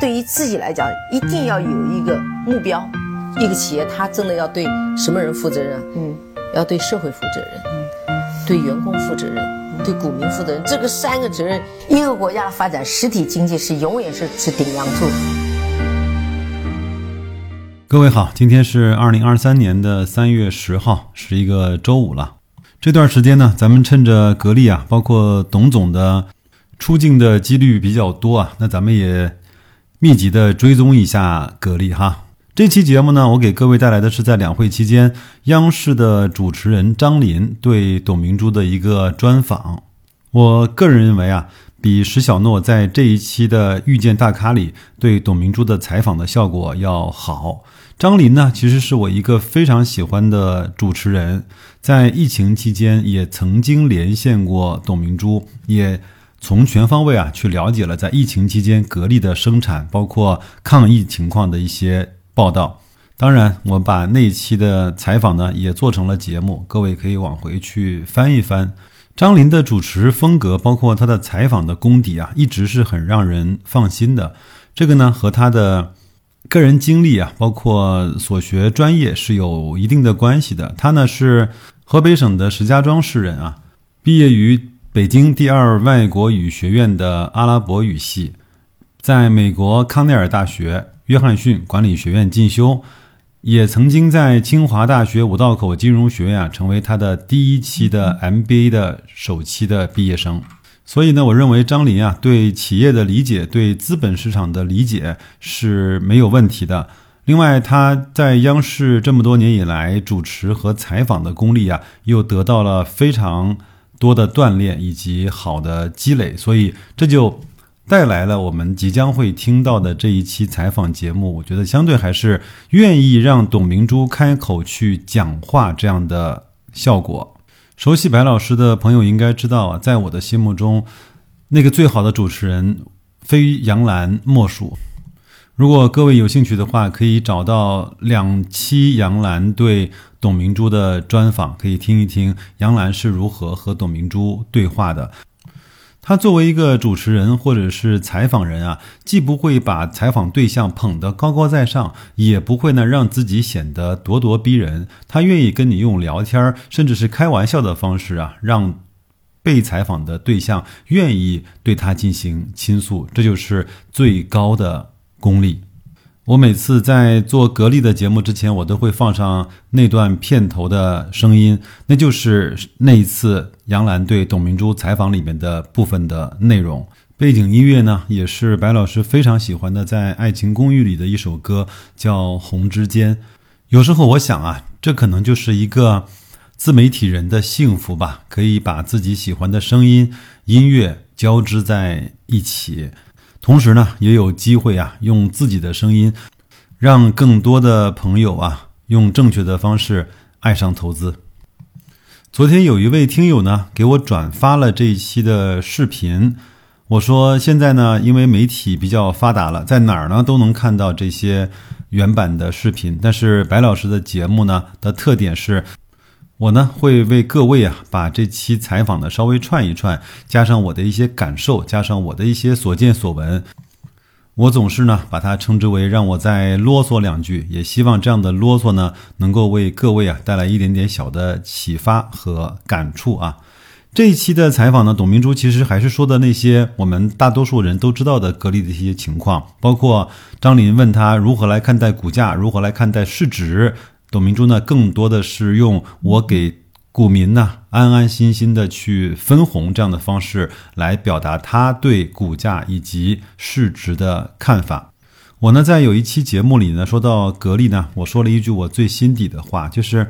对于自己来讲，一定要有一个目标。一个企业，它真的要对什么人负责任？嗯，要对社会负责任，嗯，对员工负责任，对股民负责任。这个三个责任，一个国家的发展，实体经济是永远是是顶梁柱。各位好，今天是二零二三年的三月十号，是一个周五了。这段时间呢，咱们趁着格力啊，包括董总的出境的几率比较多啊，那咱们也密集的追踪一下格力哈。这期节目呢，我给各位带来的是在两会期间，央视的主持人张琳对董明珠的一个专访。我个人认为啊，比石小诺在这一期的《遇见大咖》里对董明珠的采访的效果要好。张琳呢，其实是我一个非常喜欢的主持人，在疫情期间也曾经连线过董明珠，也从全方位啊去了解了在疫情期间格力的生产，包括抗疫情况的一些。报道，当然，我把那一期的采访呢也做成了节目，各位可以往回去翻一翻。张琳的主持风格，包括他的采访的功底啊，一直是很让人放心的。这个呢和他的个人经历啊，包括所学专业是有一定的关系的。他呢是河北省的石家庄市人啊，毕业于北京第二外国语学院的阿拉伯语系，在美国康奈尔大学。约翰逊管理学院进修，也曾经在清华大学五道口金融学院啊，成为他的第一期的 MBA 的首期的毕业生。所以呢，我认为张琳啊，对企业的理解，对资本市场的理解是没有问题的。另外，他在央视这么多年以来主持和采访的功力啊，又得到了非常多的锻炼以及好的积累，所以这就。带来了我们即将会听到的这一期采访节目，我觉得相对还是愿意让董明珠开口去讲话这样的效果。熟悉白老师的朋友应该知道啊，在我的心目中，那个最好的主持人非杨澜莫属。如果各位有兴趣的话，可以找到两期杨澜对董明珠的专访，可以听一听杨澜是如何和董明珠对话的。他作为一个主持人或者是采访人啊，既不会把采访对象捧得高高在上，也不会呢让自己显得咄咄逼人。他愿意跟你用聊天甚至是开玩笑的方式啊，让被采访的对象愿意对他进行倾诉，这就是最高的功力。我每次在做格力的节目之前，我都会放上那段片头的声音，那就是那一次杨澜对董明珠采访里面的部分的内容。背景音乐呢，也是白老师非常喜欢的，在《爱情公寓》里的一首歌，叫《红之间》。有时候我想啊，这可能就是一个自媒体人的幸福吧，可以把自己喜欢的声音、音乐交织在一起。同时呢，也有机会啊，用自己的声音，让更多的朋友啊，用正确的方式爱上投资。昨天有一位听友呢，给我转发了这一期的视频。我说，现在呢，因为媒体比较发达了，在哪儿呢都能看到这些原版的视频。但是白老师的节目呢的特点是。我呢会为各位啊把这期采访呢稍微串一串，加上我的一些感受，加上我的一些所见所闻。我总是呢把它称之为让我再啰嗦两句，也希望这样的啰嗦呢能够为各位啊带来一点点小的启发和感触啊。这一期的采访呢，董明珠其实还是说的那些我们大多数人都知道的格力的一些情况，包括张琳问他如何来看待股价，如何来看待市值。董明珠呢，更多的是用我给股民呢安安心心的去分红这样的方式来表达他对股价以及市值的看法。我呢，在有一期节目里呢，说到格力呢，我说了一句我最心底的话，就是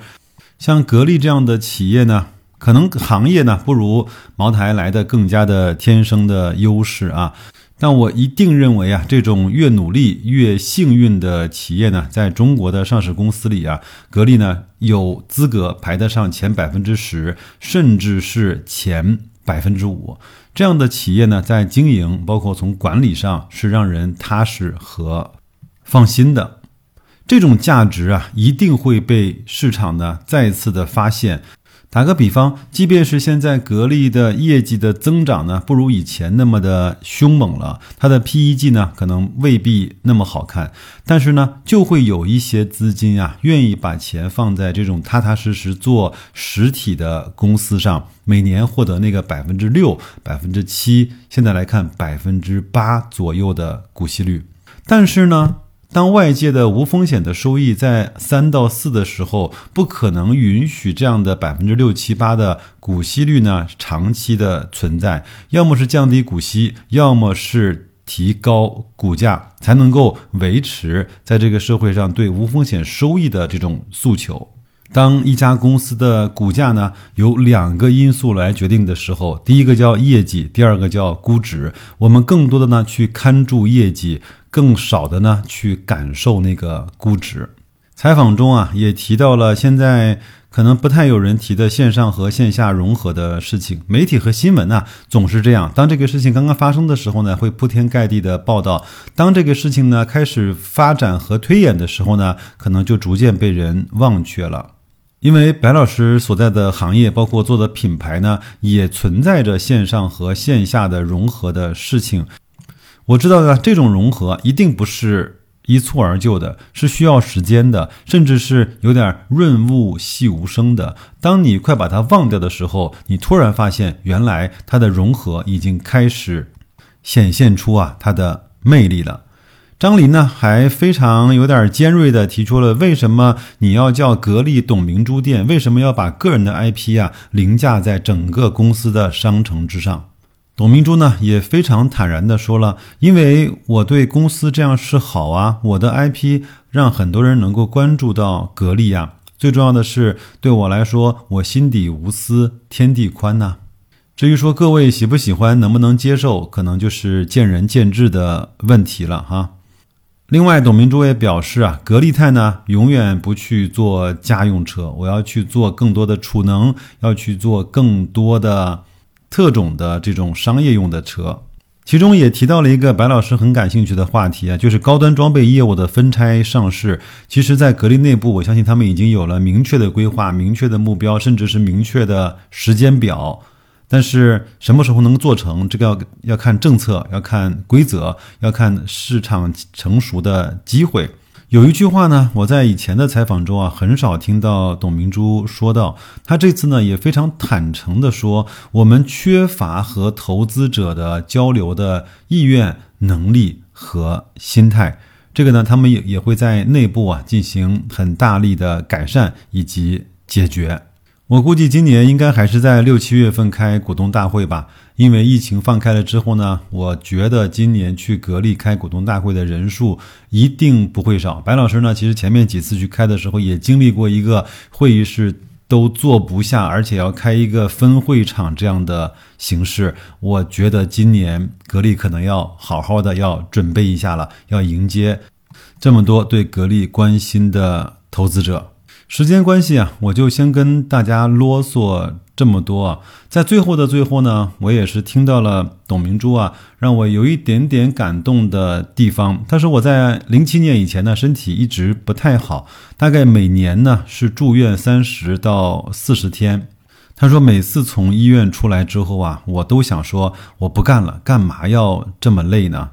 像格力这样的企业呢，可能行业呢不如茅台来的更加的天生的优势啊。但我一定认为啊，这种越努力越幸运的企业呢，在中国的上市公司里啊，格力呢有资格排得上前百分之十，甚至是前百分之五。这样的企业呢，在经营包括从管理上是让人踏实和放心的。这种价值啊，一定会被市场呢再次的发现。打个比方，即便是现在格力的业绩的增长呢，不如以前那么的凶猛了，它的 PEG 呢可能未必那么好看，但是呢，就会有一些资金啊，愿意把钱放在这种踏踏实实做实体的公司上，每年获得那个百分之六、百分之七，现在来看百分之八左右的股息率，但是呢。当外界的无风险的收益在三到四的时候，不可能允许这样的百分之六七八的股息率呢长期的存在。要么是降低股息，要么是提高股价，才能够维持在这个社会上对无风险收益的这种诉求。当一家公司的股价呢由两个因素来决定的时候，第一个叫业绩，第二个叫估值。我们更多的呢去看住业绩。更少的呢，去感受那个估值。采访中啊，也提到了现在可能不太有人提的线上和线下融合的事情。媒体和新闻呢，总是这样：当这个事情刚刚发生的时候呢，会铺天盖地的报道；当这个事情呢开始发展和推演的时候呢，可能就逐渐被人忘却了。因为白老师所在的行业，包括做的品牌呢，也存在着线上和线下的融合的事情。我知道呢这种融合一定不是一蹴而就的，是需要时间的，甚至是有点润物细无声的。当你快把它忘掉的时候，你突然发现，原来它的融合已经开始显现出啊它的魅力了。张林呢，还非常有点尖锐的提出了，为什么你要叫格力董明珠店？为什么要把个人的 IP 啊凌驾在整个公司的商城之上？董明珠呢也非常坦然地说了，因为我对公司这样是好啊，我的 IP 让很多人能够关注到格力呀。最重要的是，对我来说，我心底无私，天地宽呐。至于说各位喜不喜欢，能不能接受，可能就是见仁见智的问题了哈。另外，董明珠也表示啊，格力泰呢永远不去做家用车，我要去做更多的储能，要去做更多的。特种的这种商业用的车，其中也提到了一个白老师很感兴趣的话题啊，就是高端装备业务的分拆上市。其实，在格力内部，我相信他们已经有了明确的规划、明确的目标，甚至是明确的时间表。但是，什么时候能做成，这个要要看政策，要看规则，要看市场成熟的机会。有一句话呢，我在以前的采访中啊，很少听到董明珠说到。她这次呢，也非常坦诚地说，我们缺乏和投资者的交流的意愿、能力和心态。这个呢，他们也也会在内部啊进行很大力的改善以及解决。我估计今年应该还是在六七月份开股东大会吧，因为疫情放开了之后呢，我觉得今年去格力开股东大会的人数一定不会少。白老师呢，其实前面几次去开的时候也经历过一个会议室都坐不下，而且要开一个分会场这样的形式。我觉得今年格力可能要好好的要准备一下了，要迎接这么多对格力关心的投资者。时间关系啊，我就先跟大家啰嗦这么多。在最后的最后呢，我也是听到了董明珠啊，让我有一点点感动的地方。他说我在零七年以前呢，身体一直不太好，大概每年呢是住院三十到四十天。他说每次从医院出来之后啊，我都想说我不干了，干嘛要这么累呢？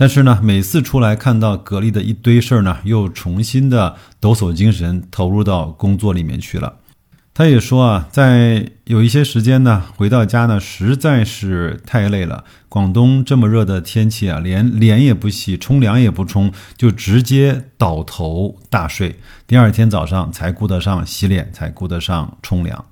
但是呢，每次出来看到格力的一堆事儿呢，又重新的抖擞精神，投入到工作里面去了。他也说啊，在有一些时间呢，回到家呢，实在是太累了。广东这么热的天气啊，连脸也不洗，冲凉也不冲，就直接倒头大睡。第二天早上才顾得上洗脸，才顾得上冲凉。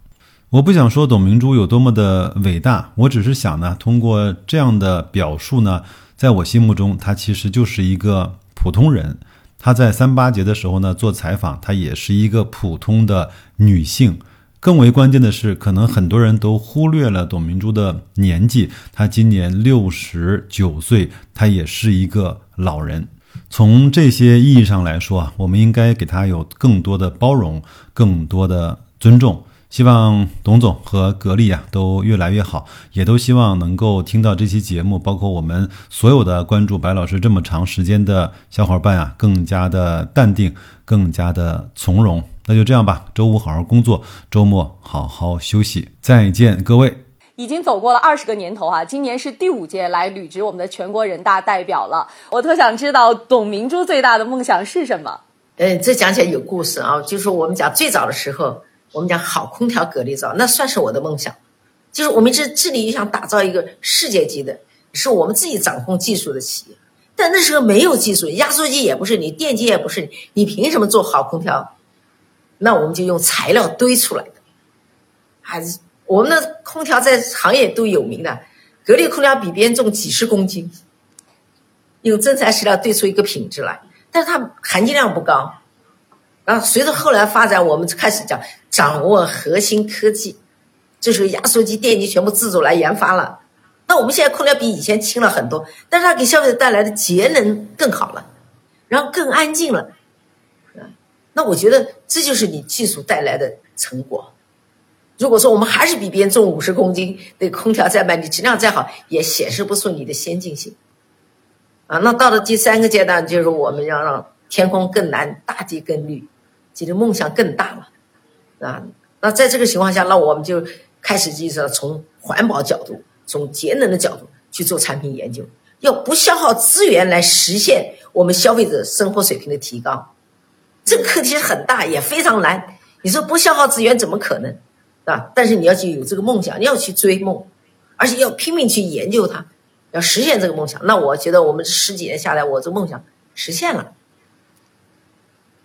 我不想说董明珠有多么的伟大，我只是想呢，通过这样的表述呢。在我心目中，她其实就是一个普通人。她在三八节的时候呢做采访，她也是一个普通的女性。更为关键的是，可能很多人都忽略了董明珠的年纪，她今年六十九岁，她也是一个老人。从这些意义上来说啊，我们应该给她有更多的包容，更多的尊重。希望董总和格力啊都越来越好，也都希望能够听到这期节目，包括我们所有的关注白老师这么长时间的小伙伴啊，更加的淡定，更加的从容。那就这样吧，周五好好工作，周末好好休息。再见，各位。已经走过了二十个年头啊，今年是第五届来履职我们的全国人大代表了。我特想知道董明珠最大的梦想是什么？嗯，这讲起来有故事啊，就是我们讲最早的时候，我们讲好空调格力造，那算是我的梦想。就是我们这致力于想打造一个世界级的，是我们自己掌控技术的企业。但那时候没有技术，压缩机也不是你，电机也不是你，你凭什么做好空调？那我们就用材料堆出来的，还是。我们的空调在行业都有名的，格力空调比别人重几十公斤，用真材实料堆出一个品质来，但是它含金量不高。然后随着后来发展，我们开始讲掌握核心科技，这时候压缩机、电机全部自主来研发了。那我们现在空调比以前轻了很多，但是它给消费者带来的节能更好了，然后更安静了。那我觉得这就是你技术带来的成果。如果说我们还是比别人重五十公斤，那空调再卖，你质量再好，也显示不出你的先进性。啊，那到了第三个阶段，就是我们要让天空更蓝，大地更绿，这个梦想更大了。啊，那在这个情况下，那我们就开始就是从环保角度、从节能的角度去做产品研究，要不消耗资源来实现我们消费者生活水平的提高。这个课题很大，也非常难。你说不消耗资源，怎么可能？啊！但是你要去有这个梦想，你要去追梦，而且要拼命去研究它，要实现这个梦想。那我觉得我们十几年下来，我这梦想实现了。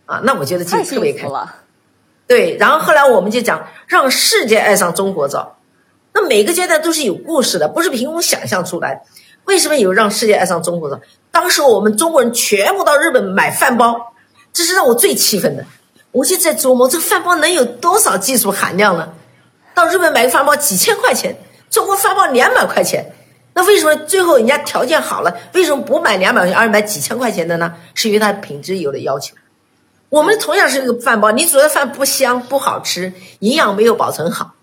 啊，那我觉得就特别开心。对，然后后来我们就讲让世界爱上中国造。那每个阶段都是有故事的，不是凭空想象出来。为什么有让世界爱上中国造？当时我们中国人全部到日本买饭包，这是让我最气愤的。我就在琢磨，这个饭包能有多少技术含量呢？到日本买个饭包几千块钱，中国饭包两百块钱，那为什么最后人家条件好了，为什么不买两百块钱而买几千块钱的呢？是因为它品质有了要求。我们同样是一个饭包，你煮的饭不香不好吃，营养没有保存好，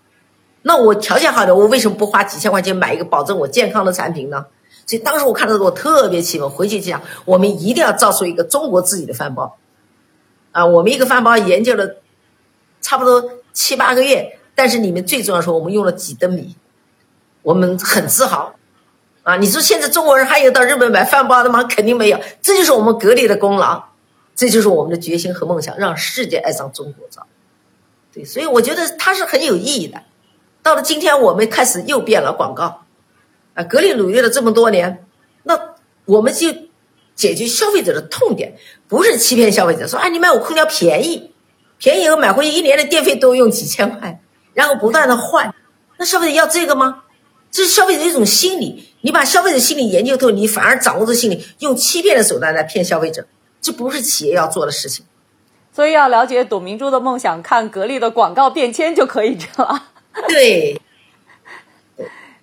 那我条件好的，我为什么不花几千块钱买一个保证我健康的产品呢？所以当时我看到我特别气愤，回去就想，我们一定要造出一个中国自己的饭包。啊，我们一个饭包研究了差不多七八个月。但是里面最重要说，我们用了几吨米，我们很自豪，啊！你说现在中国人还有到日本买饭包的吗？肯定没有，这就是我们格力的功劳，这就是我们的决心和梦想，让世界爱上中国造。对，所以我觉得它是很有意义的。到了今天，我们开始又变了广告，啊，格力努力了这么多年，那我们就解决消费者的痛点，不是欺骗消费者，说啊，你买我空调便宜，便宜以后买回去一年的电费都用几千块。然后不断的换，那消费者要这个吗？这是消费者一种心理。你把消费者心理研究透，你反而掌握着心理，用欺骗的手段来骗消费者，这不是企业要做的事情。所以要了解董明珠的梦想，看格力的广告变迁就可以知道。对。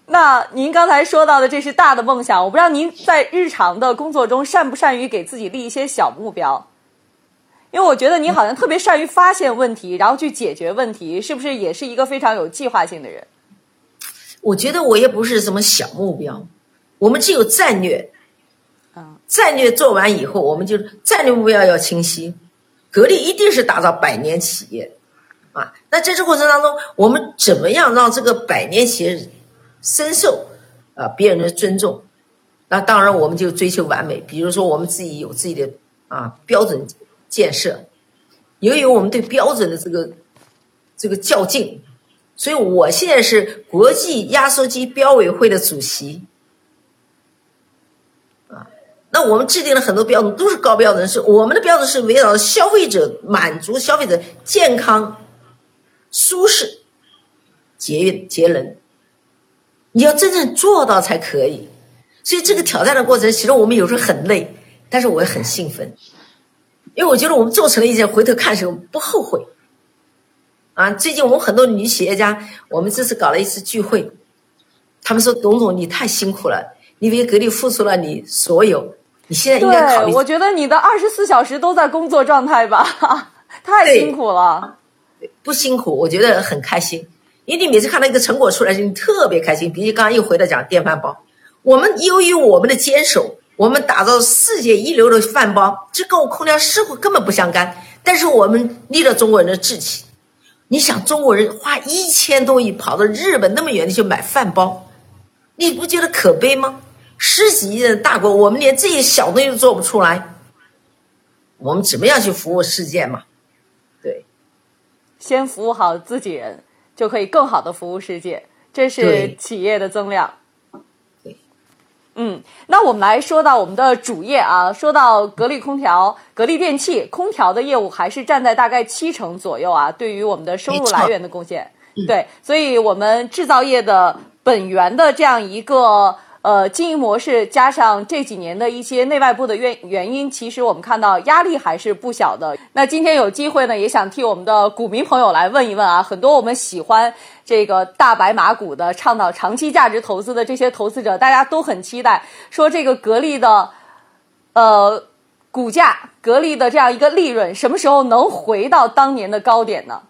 那您刚才说到的这是大的梦想，我不知道您在日常的工作中善不善于给自己立一些小目标。因为我觉得你好像特别善于发现问题，然后去解决问题，是不是也是一个非常有计划性的人？我觉得我也不是什么小目标，我们只有战略。战略做完以后，我们就战略目标要清晰。格力一定是打造百年企业，啊，那在这过程当中，我们怎么样让这个百年企业深受啊别人的尊重？那当然，我们就追求完美。比如说，我们自己有自己的啊标准。建设，由于我们对标准的这个这个较劲，所以我现在是国际压缩机标委会的主席。那我们制定了很多标准，都是高标准，是我们的标准是围绕消费者满足消费者健康、舒适、节约、节能，你要真正做到才可以。所以这个挑战的过程，其实我们有时候很累，但是我也很兴奋。因为我觉得我们做成了一件，回头看时候不后悔，啊！最近我们很多女企业家，我们这次搞了一次聚会，他们说：“董总，你太辛苦了，你为格力付出了你所有，你现在应该考虑。”我觉得你的二十四小时都在工作状态吧，太辛苦了。不辛苦，我觉得很开心，因为你每次看到一个成果出来，你特别开心。比如刚刚又回到讲电饭煲，我们由于我们的坚守。我们打造世界一流的饭煲，这跟我空调师傅根本不相干。但是我们立了中国人的志气。你想，中国人花一千多亿跑到日本那么远的去买饭包，你不觉得可悲吗？十几亿的大国，我们连这些小东西都做不出来，我们怎么样去服务世界嘛？对，先服务好自己人，就可以更好的服务世界，这是企业的增量。嗯，那我们来说到我们的主业啊，说到格力空调、格力电器，空调的业务还是占在大概七成左右啊，对于我们的收入来源的贡献。对，所以我们制造业的本源的这样一个。呃，经营模式加上这几年的一些内外部的原原因，其实我们看到压力还是不小的。那今天有机会呢，也想替我们的股民朋友来问一问啊，很多我们喜欢这个大白马股的、倡导长期价值投资的这些投资者，大家都很期待，说这个格力的，呃，股价、格力的这样一个利润，什么时候能回到当年的高点呢？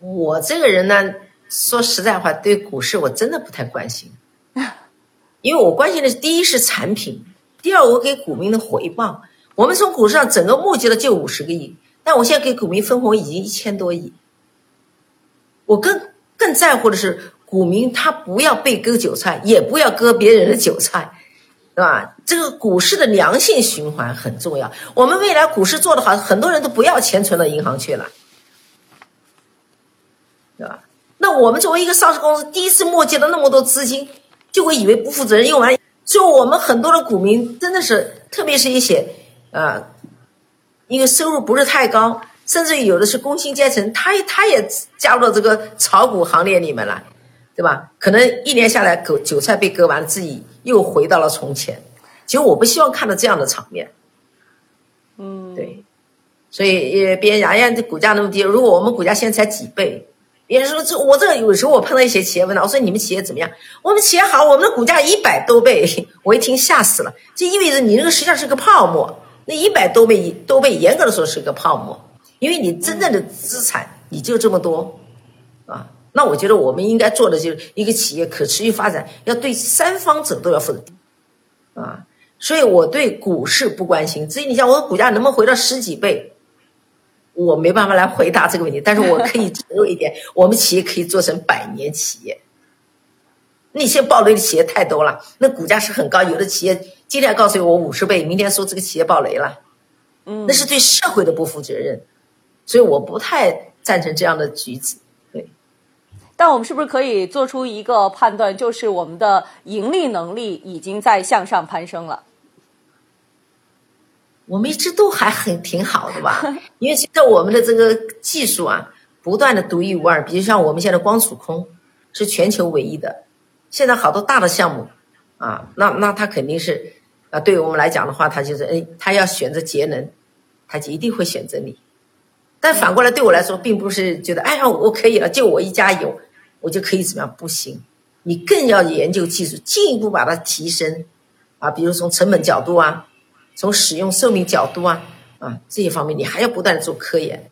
我这个人呢，说实在话，对股市我真的不太关心。因为我关心的是，第一是产品，第二我给股民的回报。我们从股市上整个募集了就五十个亿，但我现在给股民分红已经一千多亿。我更更在乎的是股民他不要被割韭菜，也不要割别人的韭菜，对吧？这个股市的良性循环很重要。我们未来股市做得好，很多人都不要钱存到银行去了，对吧？那我们作为一个上市公司，第一次募集了那么多资金。就会以为不负责任用完，所以我们很多的股民真的是，特别是一些，呃，因为收入不是太高，甚至有的是工薪阶层，他他也加入到这个炒股行列里面来，对吧？可能一年下来，韭韭菜被割完，自己又回到了从前。其实我不希望看到这样的场面。嗯，对，所以别人讲，哎呀，这股价那么低，如果我们股价现在才几倍。别人说这我这有时候我碰到一些企业问他，我说你们企业怎么样？我们企业好，我们的股价一百多倍，我一听吓死了。这意味着你那个实际上是个泡沫，那一百多倍多倍，严格的说是个泡沫，因为你真正的资产你就这么多，啊，那我觉得我们应该做的就是一个企业可持续发展，要对三方者都要负责，啊，所以我对股市不关心。至于你像我的股价能不能回到十几倍？我没办法来回答这个问题，但是我可以 承诺一点：我们企业可以做成百年企业。那些暴雷的企业太多了，那股价是很高，有的企业今天告诉我五十倍，明天说这个企业暴雷了，嗯，那是对社会的不负责任，所以我不太赞成这样的举止。对，但我们是不是可以做出一个判断，就是我们的盈利能力已经在向上攀升了？我们一直都还很挺好的吧，因为现在我们的这个技术啊，不断的独一无二。比如像我们现在光储空是全球唯一的，现在好多大的项目啊，那那他肯定是啊，对于我们来讲的话，他就是哎，他要选择节能，他就一定会选择你。但反过来对我来说，并不是觉得哎呀我可以了，就我一家有，我就可以怎么样？不行，你更要研究技术，进一步把它提升啊，比如从成本角度啊。从使用寿命角度啊啊这些方面，你还要不断的做科研，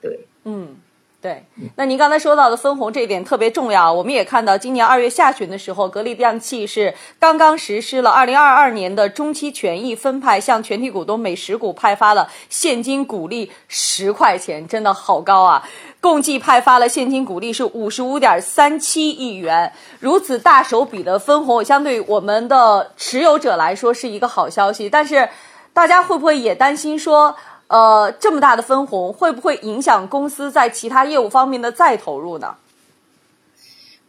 对，嗯，对。那您刚才说到的分红这一点特别重要。我们也看到，今年二月下旬的时候，格力电器是刚刚实施了二零二二年的中期权益分派，向全体股东每十股派发了现金股利十块钱，真的好高啊！共计派发了现金股利是五十五点三七亿元，如此大手笔的分红，相对我们的持有者来说是一个好消息。但是，大家会不会也担心说，呃，这么大的分红会不会影响公司在其他业务方面的再投入呢？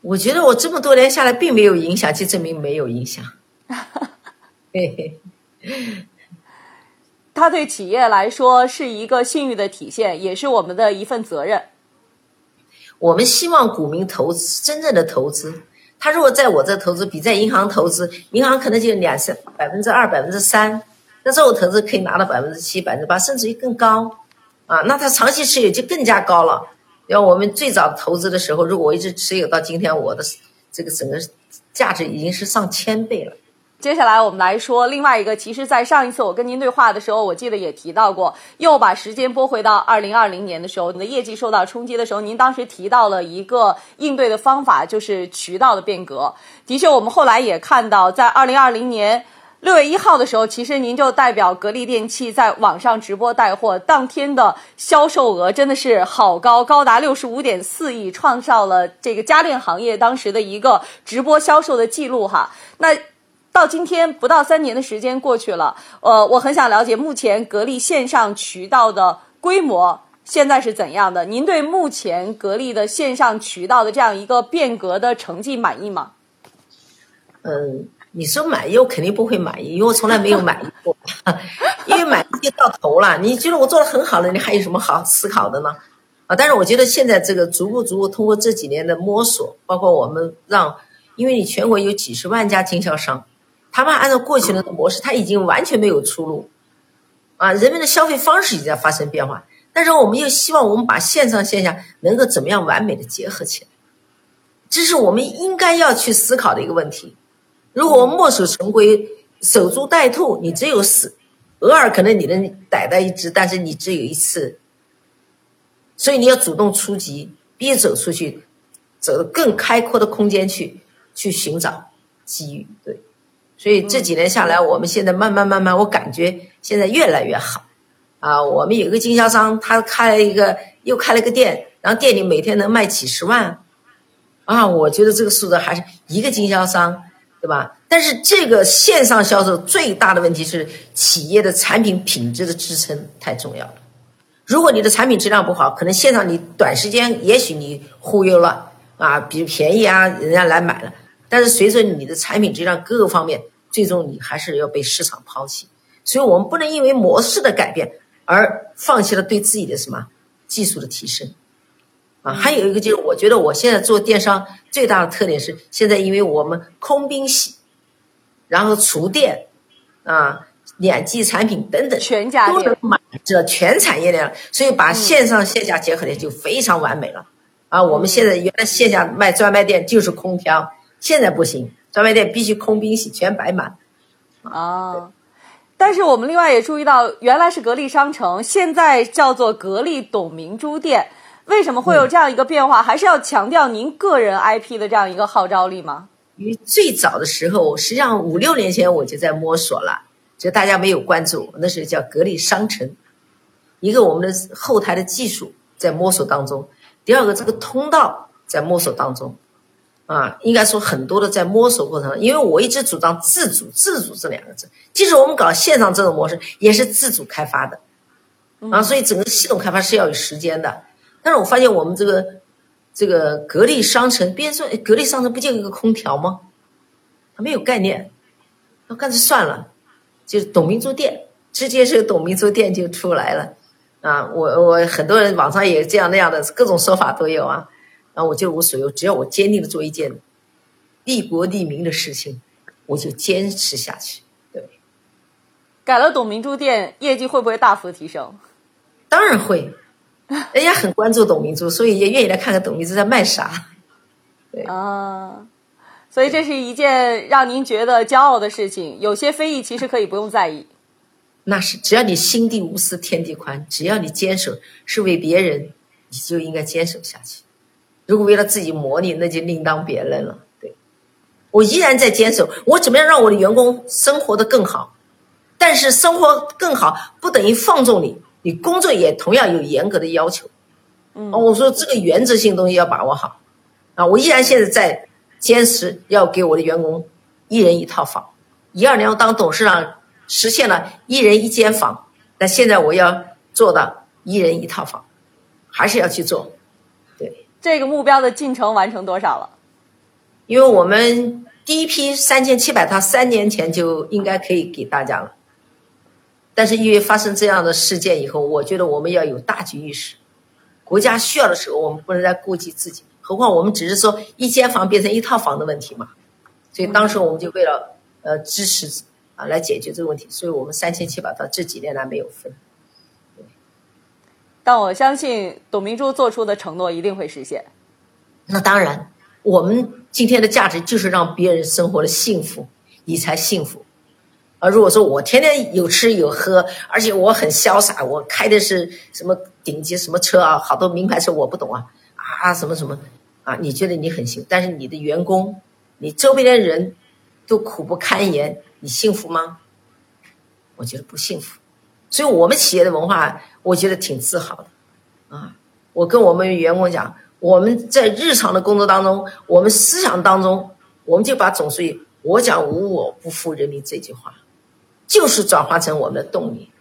我觉得我这么多年下来并没有影响，就证明没有影响。嘿嘿。它对企业来说是一个信誉的体现，也是我们的一份责任。我们希望股民投资真正的投资，他如果在我这投资比在银行投资，银行可能就两三百分之二百分之三，那这种投资可以拿到百分之七百分之八，甚至于更高啊！那他长期持有就更加高了。要我们最早投资的时候，如果我一直持有到今天，我的这个整个价值已经是上千倍了。接下来我们来说另外一个，其实，在上一次我跟您对话的时候，我记得也提到过，又把时间拨回到二零二零年的时候，你的业绩受到冲击的时候，您当时提到了一个应对的方法，就是渠道的变革。的确，我们后来也看到，在二零二零年六月一号的时候，其实您就代表格力电器在网上直播带货，当天的销售额真的是好高，高达六十五点四亿，创造了这个家电行业当时的一个直播销售的记录哈。那到今天不到三年的时间过去了，呃，我很想了解目前格力线上渠道的规模现在是怎样的？您对目前格力的线上渠道的这样一个变革的成绩满意吗？嗯。你说满意，我肯定不会满意，因为我从来没有满意过。因为满意就到头了。你觉得我做的很好了，你还有什么好思考的呢？啊！但是我觉得现在这个逐步逐步通过这几年的摸索，包括我们让，因为你全国有几十万家经销商，他们按照过去的模式，他已经完全没有出路。啊，人们的消费方式已经在发生变化，但是我们又希望我们把线上线下能够怎么样完美的结合起来，这是我们应该要去思考的一个问题。如果墨守成规、守株待兔，你只有死，偶尔可能你能逮到一只，但是你只有一次，所以你要主动出击，必须走出去，走更开阔的空间去，去寻找机遇。对，所以这几年下来，我们现在慢慢慢慢，我感觉现在越来越好。啊，我们有一个经销商，他开了一个，又开了个店，然后店里每天能卖几十万，啊，我觉得这个数字还是一个经销商。对吧？但是这个线上销售最大的问题是企业的产品品质的支撑太重要了。如果你的产品质量不好，可能线上你短时间也许你忽悠了啊，比如便宜啊，人家来买了。但是随着你的产品质量各个方面，最终你还是要被市场抛弃。所以我们不能因为模式的改变而放弃了对自己的什么技术的提升。啊，还有一个就是，我觉得我现在做电商最大的特点是，现在因为我们空冰洗，然后厨电，啊，两季产品等等，全家都能满这全产业链，所以把线上线下结合的就非常完美了。啊，我们现在原来线下卖专卖店就是空调，现在不行，专卖店必须空冰洗全摆满。啊，但是我们另外也注意到，原来是格力商城，现在叫做格力董明珠店。为什么会有这样一个变化？还是要强调您个人 IP 的这样一个号召力吗？因为最早的时候，实际上五六年前我就在摸索了，就大家没有关注，那时候叫格力商城。一个我们的后台的技术在摸索当中，第二个这个通道在摸索当中，啊，应该说很多的在摸索过程。因为我一直主张自主，自主这两个字，即使我们搞线上这种模式，也是自主开发的，啊，所以整个系统开发是要有时间的。但是我发现我们这个这个格力商城，别人说格力商城不就一个空调吗？他没有概念，那干脆算了，就是董明珠店，直接是董明珠店就出来了啊！我我很多人网上也这样那样的各种说法都有啊，然后我就无所谓，只要我坚定的做一件利国利民的事情，我就坚持下去。对，改了董明珠店，业绩会不会大幅提升？当然会。人家很关注董明珠，所以也愿意来看看董明珠在卖啥。对啊，所以这是一件让您觉得骄傲的事情。有些非议其实可以不用在意。那是只要你心地无私天地宽，只要你坚守是为别人，你就应该坚守下去。如果为了自己磨砺，那就另当别论了。对，我依然在坚守。我怎么样让我的员工生活的更好？但是生活更好不等于放纵你。你工作也同样有严格的要求，嗯，我说这个原则性东西要把握好，啊，我依然现在在坚持要给我的员工一人一套房，一二年我当董事长实现了一人一间房，但现在我要做到一人一套房，还是要去做，对，这个目标的进程完成多少了？因为我们第一批三千七百套三年前就应该可以给大家了。但是因为发生这样的事件以后，我觉得我们要有大局意识。国家需要的时候，我们不能再顾及自己。何况我们只是说一间房变成一套房的问题嘛。所以当时我们就为了呃支持啊来解决这个问题，所以我们三千七百套这几年来没有分。但我相信董明珠做出的承诺一定会实现。那当然，我们今天的价值就是让别人生活的幸福，你才幸福。啊，如果说我天天有吃有喝，而且我很潇洒，我开的是什么顶级什么车啊，好多名牌车我不懂啊，啊什么什么，啊你觉得你很行，但是你的员工，你周边的人都苦不堪言，你幸福吗？我觉得不幸福。所以我们企业的文化，我觉得挺自豪的啊。我跟我们员工讲，我们在日常的工作当中，我们思想当中，我们就把总书记“我讲无我，不负人民”这句话，就是转化成我们的动力。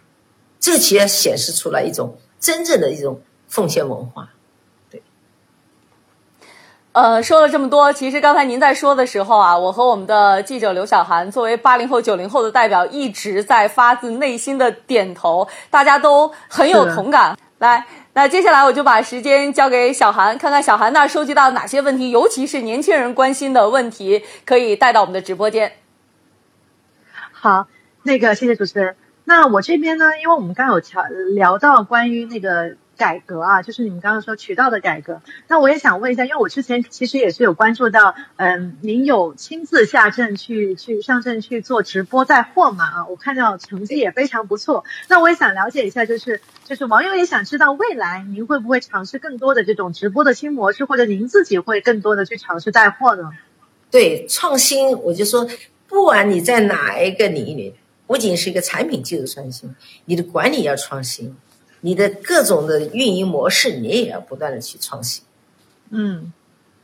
这其实显示出来一种真正的一种奉献文化。呃，说了这么多，其实刚才您在说的时候啊，我和我们的记者刘晓涵作为八零后、九零后的代表，一直在发自内心的点头，大家都很有同感。来，那接下来我就把时间交给小韩，看看小韩那收集到哪些问题，尤其是年轻人关心的问题，可以带到我们的直播间。好，那个谢谢主持人。那我这边呢，因为我们刚有聊聊到关于那个。改革啊，就是你们刚刚说渠道的改革。那我也想问一下，因为我之前其实也是有关注到，嗯，您有亲自下镇去去上镇去做直播带货嘛？啊，我看到成绩也非常不错。那我也想了解一下，就是就是网友也想知道，未来您会不会尝试更多的这种直播的新模式，或者您自己会更多的去尝试带货呢？对，创新，我就说，不管你在哪一个领域，不仅是一个产品技术创新，你的管理要创新。你的各种的运营模式，你也要不断的去创新。嗯，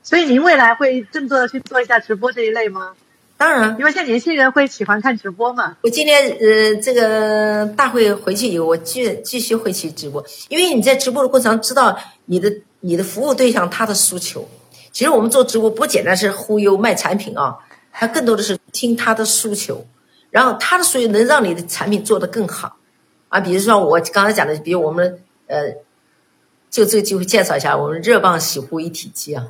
所以您未来会更多的去做一下直播这一类吗？当然，因为现在年轻人会喜欢看直播嘛。我今天呃，这个大会回去以后，我继继续会去直播，因为你在直播的过程中知道你的你的服务对象他的诉求。其实我们做直播不简单是忽悠卖产品啊，它更多的是听他的诉求，然后他的诉求能让你的产品做得更好。啊，比如说我刚才讲的，比如我们呃，就这个机会介绍一下我们热棒洗护一体机啊。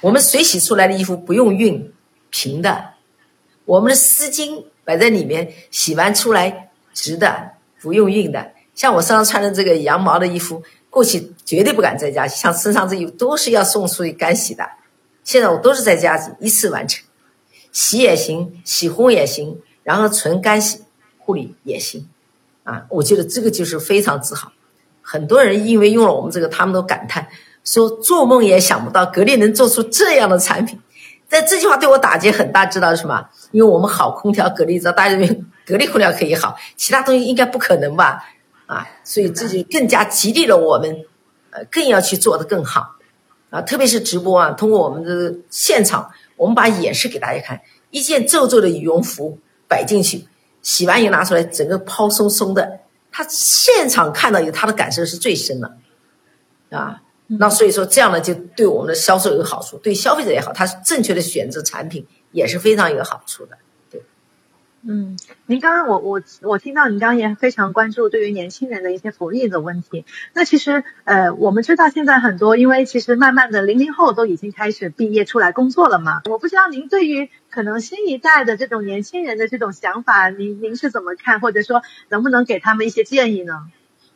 我们水洗出来的衣服不用熨，平的；我们的丝巾摆在里面，洗完出来直的，不用熨的。像我身上穿的这个羊毛的衣服，过去绝对不敢在家洗，像身上这衣服都是要送出去干洗的。现在我都是在家一次完成，洗也行，洗烘也行，然后纯干洗护理也行。啊，我觉得这个就是非常自豪。很多人因为用了我们这个，他们都感叹说，做梦也想不到格力能做出这样的产品。但这句话对我打击很大，知道什么？因为我们好空调，格力知道，大家认为格力空调可以好，其他东西应该不可能吧？啊，所以这就更加激励了我们，呃，更要去做的更好。啊，特别是直播啊，通过我们的现场，我们把演示给大家看，一件皱皱的羽绒服摆进去。洗完以后拿出来，整个抛松松的，他现场看到以后，他的感受是最深的，啊，那所以说这样呢，就对我们的销售有好处，对消费者也好，他正确的选择产品也是非常有好处的。嗯，您刚刚我我我听到您刚刚也非常关注对于年轻人的一些福利的问题。那其实呃，我们知道现在很多，因为其实慢慢的零零后都已经开始毕业出来工作了嘛。我不知道您对于可能新一代的这种年轻人的这种想法，您您是怎么看，或者说能不能给他们一些建议呢？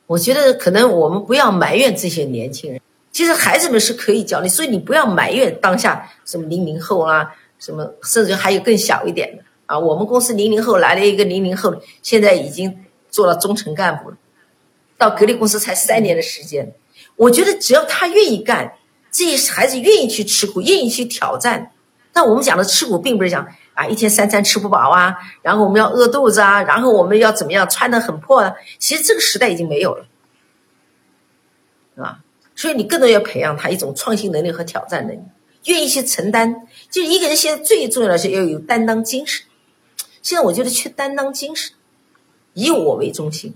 我觉得可能我们不要埋怨这些年轻人，其实孩子们是可以教的，所以你不要埋怨当下什么零零后啊，什么甚至还有更小一点的。我们公司零零后来了一个零零后，现在已经做了中层干部了。到格力公司才三年的时间，我觉得只要他愿意干，这些孩子愿意去吃苦，愿意去挑战。但我们讲的吃苦，并不是讲啊一天三餐吃不饱啊，然后我们要饿肚子啊，然后我们要怎么样穿的很破啊。其实这个时代已经没有了，啊，所以你更多要培养他一种创新能力和挑战能力，愿意去承担。就一个人现在最重要的是要有担当精神。现在我觉得缺担当精神，以我为中心。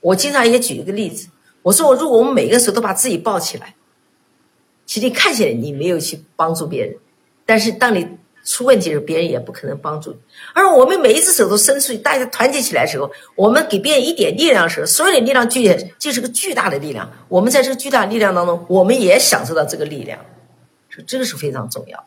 我经常也举一个例子，我说我如果我们每个时候都把自己抱起来，其实看起来你没有去帮助别人，但是当你出问题的时候，别人也不可能帮助你。而我们每一只手都伸出去，大家团结起来的时候，我们给别人一点力量的时候，所有的力量聚集就是个巨大的力量。我们在这个巨大力量当中，我们也享受到这个力量，说这个是非常重要的。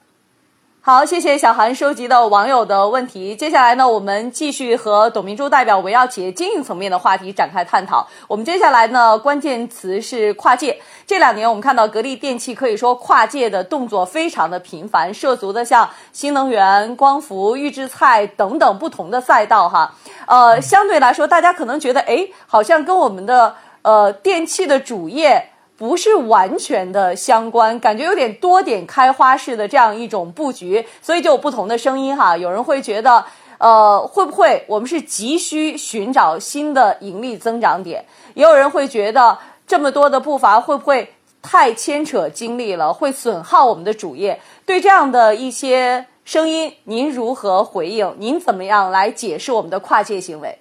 好，谢谢小韩收集的网友的问题。接下来呢，我们继续和董明珠代表围绕企业经营层面的话题展开探讨。我们接下来呢，关键词是跨界。这两年，我们看到格力电器可以说跨界的动作非常的频繁，涉足的像新能源、光伏、预制菜等等不同的赛道哈。呃，相对来说，大家可能觉得，哎，好像跟我们的呃电器的主业。不是完全的相关，感觉有点多点开花式的这样一种布局，所以就有不同的声音哈。有人会觉得，呃，会不会我们是急需寻找新的盈利增长点？也有人会觉得这么多的步伐会不会太牵扯精力了，会损耗我们的主业？对这样的一些声音，您如何回应？您怎么样来解释我们的跨界行为？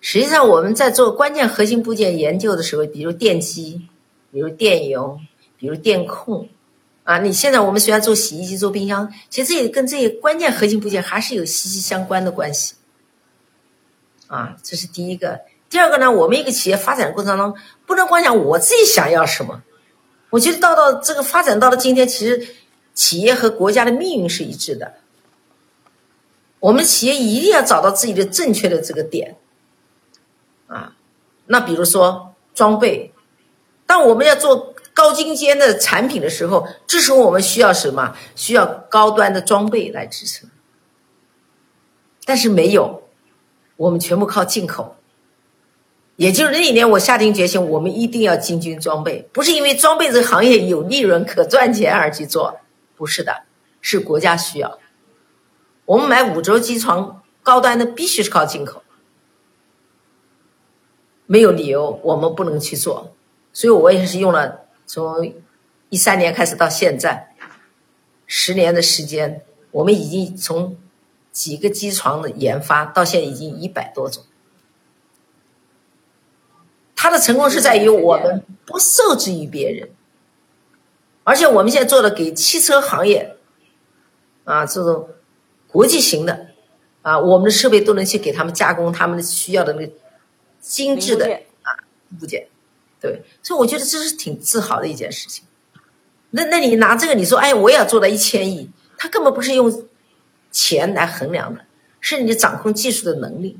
实际上，我们在做关键核心部件研究的时候，比如电机，比如电油，比如电控，啊，你现在我们虽然做洗衣机、做冰箱，其实这也跟这些关键核心部件还是有息息相关的关系。啊，这是第一个。第二个呢，我们一个企业发展的过程当中，不能光想我自己想要什么。我觉得到到这个发展到了今天，其实企业和国家的命运是一致的。我们企业一定要找到自己的正确的这个点。啊，那比如说装备，当我们要做高精尖的产品的时候，这时候我们需要什么？需要高端的装备来支撑。但是没有，我们全部靠进口。也就是那一年，我下定决心，我们一定要进军装备，不是因为装备这个行业有利润可赚钱而去做，不是的，是国家需要。我们买五轴机床高端的，必须是靠进口。没有理由，我们不能去做，所以我也是用了从一三年开始到现在十年的时间，我们已经从几个机床的研发到现在已经一百多种。它的成功是在于我们不受制于别人，而且我们现在做的给汽车行业啊这种国际型的啊，我们的设备都能去给他们加工他们需要的那个。精致的啊部件，对，所以我觉得这是挺自豪的一件事情。那那你拿这个你说，哎，我也要做到一千亿，它根本不是用钱来衡量的，是你掌控技术的能力。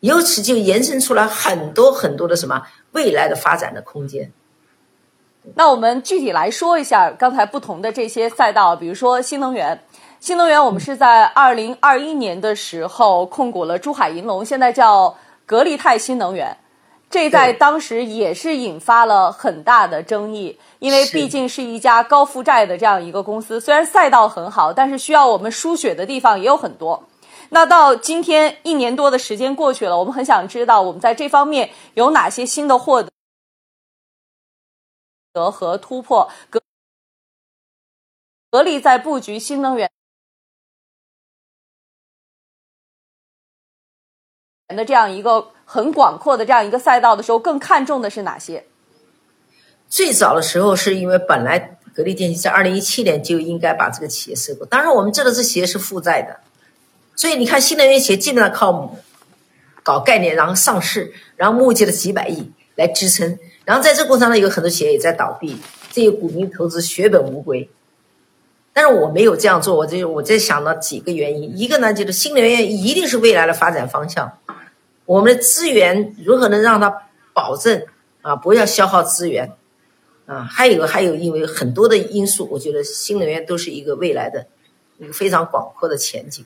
由此就延伸出来很多很多的什么未来的发展的空间。那我们具体来说一下刚才不同的这些赛道，比如说新能源，新能源我们是在二零二一年的时候控股了珠海银隆，现在叫。格力泰新能源，这在当时也是引发了很大的争议，因为毕竟是一家高负债的这样一个公司。虽然赛道很好，但是需要我们输血的地方也有很多。那到今天一年多的时间过去了，我们很想知道我们在这方面有哪些新的获得和突破。格格力在布局新能源。的这样一个很广阔的这样一个赛道的时候，更看重的是哪些？最早的时候是因为本来格力电器在二零一七年就应该把这个企业收购，当然我们知道这企业是负债的，所以你看新能源企业基本上靠搞概念，然后上市，然后募集了几百亿来支撑，然后在这过程当中有很多企业也在倒闭，这些股民投资血本无归。但是我没有这样做，我就我在想了几个原因，一个呢就是新能源一定是未来的发展方向。我们的资源如何能让它保证啊？不要消耗资源啊！还有还有，因为很多的因素，我觉得新能源都是一个未来的一个非常广阔的前景。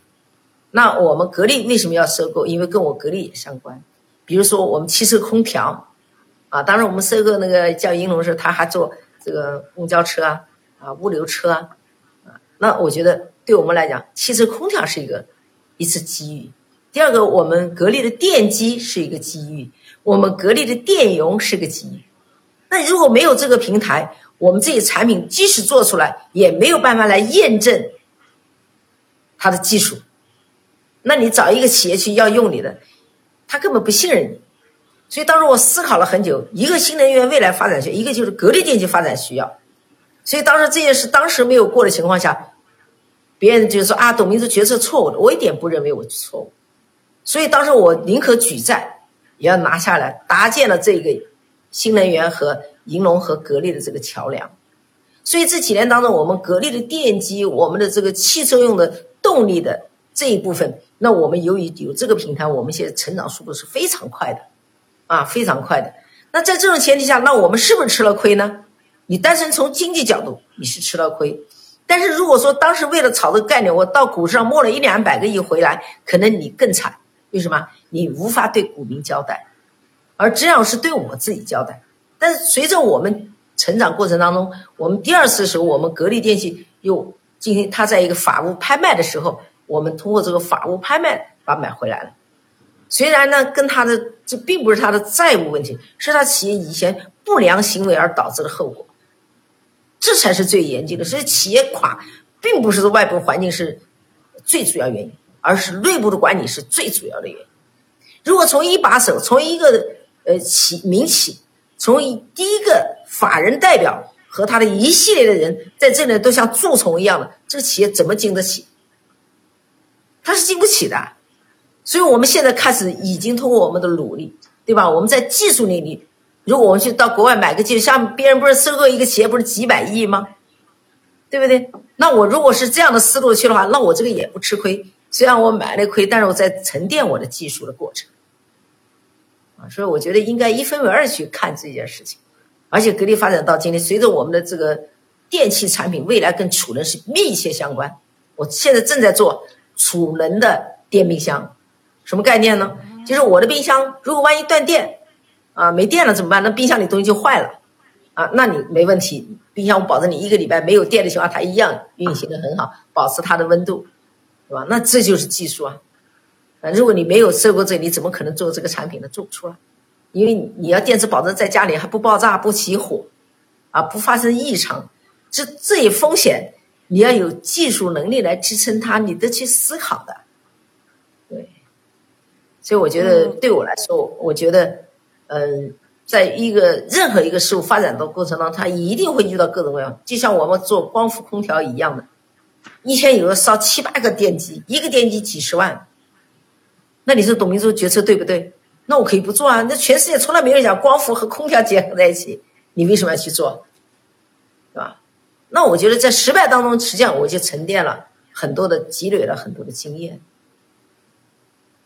那我们格力为什么要收购？因为跟我格力也相关。比如说我们汽车空调啊，当然我们收购那个叫银龙时，他还做这个公交车啊、啊物流车啊。那我觉得对我们来讲，汽车空调是一个一次机遇。第二个，我们格力的电机是一个机遇，我们格力的电容是个机遇。那如果没有这个平台，我们这些产品即使做出来，也没有办法来验证它的技术。那你找一个企业去要用你的，他根本不信任你。所以当时我思考了很久，一个新能源未来发展需要，一个就是格力电器发展需要。所以当时这件事当时没有过的情况下，别人就说啊，董明珠决策错误的，我一点不认为我错误。所以当时我宁可举债，也要拿下来，搭建了这个新能源和银龙和格力的这个桥梁。所以这几年当中，我们格力的电机，我们的这个汽车用的动力的这一部分，那我们由于有这个平台，我们现在成长速度是非常快的，啊，非常快的。那在这种前提下，那我们是不是吃了亏呢？你单纯从经济角度，你是吃了亏。但是如果说当时为了炒这个概念，我到股市上摸了一两百个亿回来，可能你更惨。为什么你无法对股民交代，而这样是对我自己交代？但是随着我们成长过程当中，我们第二次的时候，我们格力电器又进行它在一个法务拍卖的时候，我们通过这个法务拍卖把买回来了。虽然呢，跟他的这并不是他的债务问题，是他企业以前不良行为而导致的后果，这才是最严峻的。所以企业垮，并不是外部环境是最主要原因，而是内部的管理是最主要的原因。如果从一把手，从一个呃企民企，从第一个法人代表和他的一系列的人在这里都像蛀虫一样的，这个企业怎么经得起？他是经不起的。所以，我们现在开始已经通过我们的努力，对吧？我们在技术领域，如果我们去到国外买个技术，像别人不是收购一个企业不是几百亿吗？对不对？那我如果是这样的思路去的话，那我这个也不吃亏。虽然我买了亏，但是我在沉淀我的技术的过程。啊，所以我觉得应该一分为二去看这件事情。而且，格力发展到今天，随着我们的这个电器产品未来跟储能是密切相关。我现在正在做储能的电冰箱。什么概念呢？就是我的冰箱，如果万一断电，啊，没电了怎么办？那冰箱里东西就坏了，啊，那你没问题，冰箱我保证你一个礼拜没有电的情况，它一样运行的很好，保持它的温度，对吧？那这就是技术啊，啊，如果你没有受过这，你怎么可能做这个产品呢？做不出来，因为你要电池保证在家里还不爆炸、不起火，啊，不发生异常，这这一风险，你要有技术能力来支撑它，你得去思考的。对所以我觉得，对我来说，我觉得，嗯，在一个任何一个事物发展的过程当中，它一定会遇到各种各样，就像我们做光伏空调一样的，一天有个烧七八个电机，一个电机几十万，那你说董明珠决策对不对？那我可以不做啊，那全世界从来没有人讲光伏和空调结合在一起，你为什么要去做？对吧？那我觉得在失败当中，实际上我就沉淀了很多的积累了很多的经验。